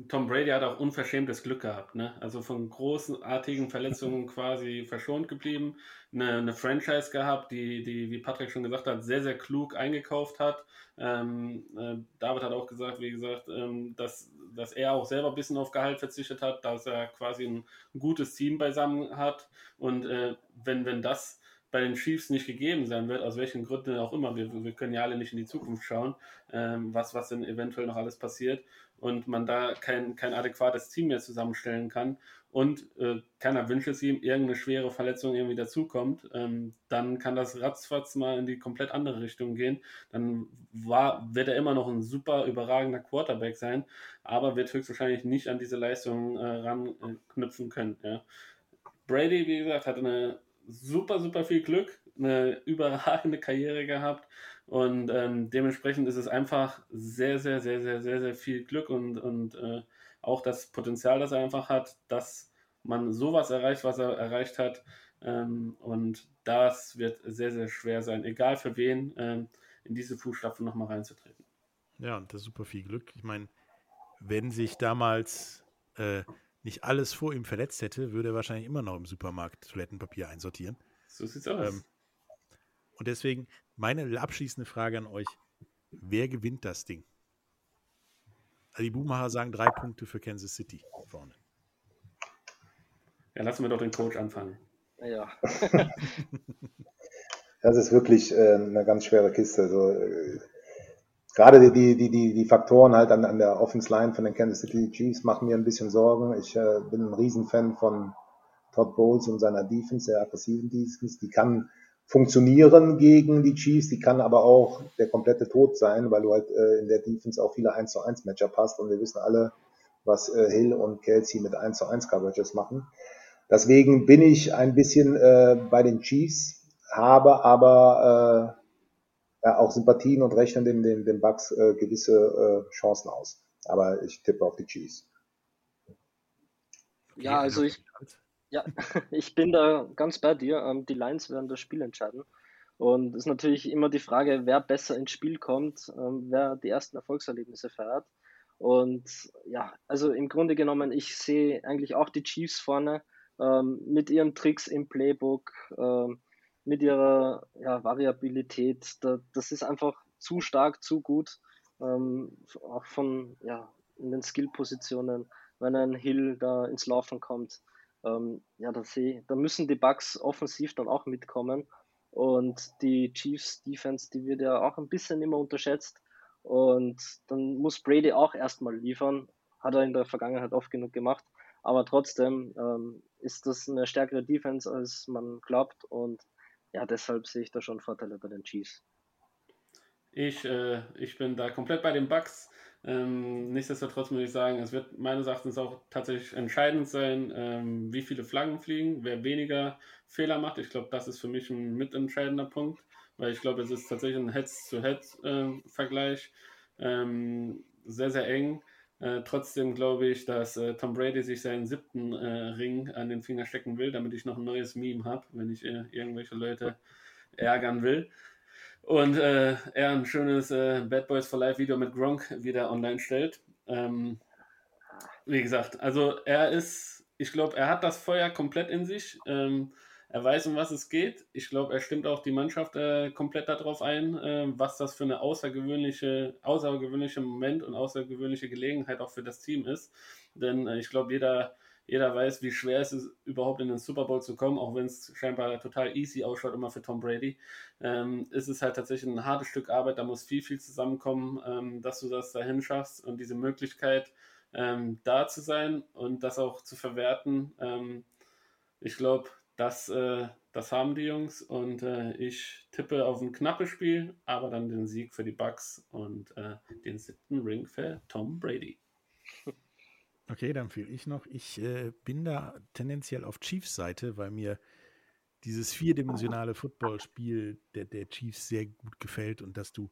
Tom Brady hat auch unverschämtes Glück gehabt, ne? Also von großartigen Verletzungen quasi verschont geblieben, eine, eine, Franchise gehabt, die, die, wie Patrick schon gesagt hat, sehr, sehr klug eingekauft hat. Ähm, äh, David hat auch gesagt, wie gesagt, ähm, dass, dass er auch selber ein bisschen auf Gehalt verzichtet hat, dass er quasi ein, ein gutes Team beisammen hat. Und äh, wenn, wenn das bei den Chiefs nicht gegeben sein wird, aus welchen Gründen auch immer. Wir, wir können ja alle nicht in die Zukunft schauen, ähm, was, was denn eventuell noch alles passiert und man da kein, kein adäquates Team mehr zusammenstellen kann und äh, keiner wünscht es ihm, irgendeine schwere Verletzung irgendwie dazukommt, ähm, dann kann das ratzfatz mal in die komplett andere Richtung gehen. Dann war, wird er immer noch ein super überragender Quarterback sein, aber wird höchstwahrscheinlich nicht an diese Leistung äh, ranknüpfen können. Ja. Brady, wie gesagt, hat eine super, super viel Glück, eine überragende Karriere gehabt und ähm, dementsprechend ist es einfach sehr, sehr, sehr, sehr, sehr, sehr viel Glück und, und äh, auch das Potenzial, das er einfach hat, dass man sowas erreicht, was er erreicht hat. Ähm, und das wird sehr, sehr schwer sein, egal für wen, ähm, in diese Fußstapfen nochmal reinzutreten. Ja, und das ist super viel Glück. Ich meine, wenn sich damals äh, nicht alles vor ihm verletzt hätte, würde er wahrscheinlich immer noch im Supermarkt Toilettenpapier einsortieren. So sieht's aus. Ähm, Und deswegen meine abschließende Frage an euch: Wer gewinnt das Ding? Also die Buchmacher sagen drei Punkte für Kansas City vorne. Ja, lassen wir doch den Coach anfangen. Ja. das ist wirklich äh, eine ganz schwere Kiste. Also, äh, gerade die, die, die, die Faktoren halt an, an der Offense Line von den Kansas City Chiefs machen mir ein bisschen Sorgen. Ich äh, bin ein Riesenfan von Todd Bowles und seiner Defense, der aggressiven Defense. Die kann funktionieren gegen die Chiefs, die kann aber auch der komplette Tod sein, weil du halt äh, in der Defense auch viele 1 zu 1 Matchup hast und wir wissen alle, was äh, Hill und Kelsey mit 1 zu 1 Coverages machen. Deswegen bin ich ein bisschen äh, bei den Chiefs, habe aber äh, auch Sympathien und rechnen den, den, den Bucks äh, gewisse äh, Chancen aus. Aber ich tippe auf die Chiefs. Ja, also ich, ja, ich bin da ganz bei dir. Ähm, die Lions werden das Spiel entscheiden. Und es ist natürlich immer die Frage, wer besser ins Spiel kommt, ähm, wer die ersten Erfolgserlebnisse feiert. Und ja, also im Grunde genommen, ich sehe eigentlich auch die Chiefs vorne ähm, mit ihren Tricks im Playbook, ähm, mit ihrer ja, Variabilität. Da, das ist einfach zu stark, zu gut, ähm, auch von ja, in den Skill-Positionen, wenn ein Hill da ins Laufen kommt. Ähm, ja, da, seh, da müssen die Bugs offensiv dann auch mitkommen. Und die Chiefs Defense, die wird ja auch ein bisschen immer unterschätzt. Und dann muss Brady auch erstmal liefern. Hat er in der Vergangenheit oft genug gemacht. Aber trotzdem ähm, ist das eine stärkere Defense, als man glaubt. Und ja, deshalb sehe ich da schon Vorteile bei den Chiefs. Ich, äh, ich bin da komplett bei den Bucks. Ähm, nichtsdestotrotz muss ich sagen, es wird meines Erachtens auch tatsächlich entscheidend sein, ähm, wie viele Flaggen fliegen, wer weniger Fehler macht. Ich glaube, das ist für mich ein mitentscheidender Punkt, weil ich glaube, es ist tatsächlich ein Heads-to-Head-Vergleich. Ähm, sehr, sehr eng. Äh, trotzdem glaube ich, dass äh, Tom Brady sich seinen siebten äh, Ring an den Finger stecken will, damit ich noch ein neues Meme habe, wenn ich äh, irgendwelche Leute ärgern will. Und äh, er ein schönes Bad Boys for Life Video mit Gronk wieder online stellt. Ähm, wie gesagt, also er ist, ich glaube, er hat das Feuer komplett in sich. Ähm, er weiß, um was es geht. Ich glaube, er stimmt auch die Mannschaft äh, komplett darauf ein, äh, was das für eine außergewöhnliche, außergewöhnliche Moment und außergewöhnliche Gelegenheit auch für das Team ist. Denn äh, ich glaube, jeder, jeder weiß, wie schwer es ist, überhaupt in den Super Bowl zu kommen, auch wenn es scheinbar total easy ausschaut, immer für Tom Brady. Ähm, ist es halt tatsächlich ein hartes Stück Arbeit, da muss viel, viel zusammenkommen, ähm, dass du das dahin schaffst und diese Möglichkeit ähm, da zu sein und das auch zu verwerten. Ähm, ich glaube, das, äh, das haben die Jungs und äh, ich tippe auf ein knappes Spiel, aber dann den Sieg für die Bucks und äh, den siebten Ring für Tom Brady. Okay, dann fühle ich noch. Ich äh, bin da tendenziell auf Chiefs Seite, weil mir dieses vierdimensionale Footballspiel der, der Chiefs sehr gut gefällt und dass du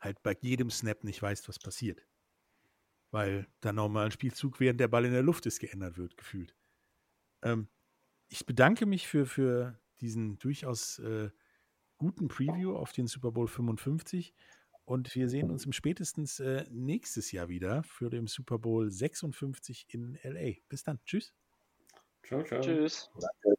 halt bei jedem Snap nicht weißt, was passiert. Weil da nochmal ein Spielzug, während der Ball in der Luft ist, geändert wird, gefühlt. Ähm, ich bedanke mich für, für diesen durchaus äh, guten Preview auf den Super Bowl 55 und wir sehen uns im spätestens äh, nächstes Jahr wieder für den Super Bowl 56 in LA. Bis dann. Tschüss. Ciao, ciao. Tschüss. Wieder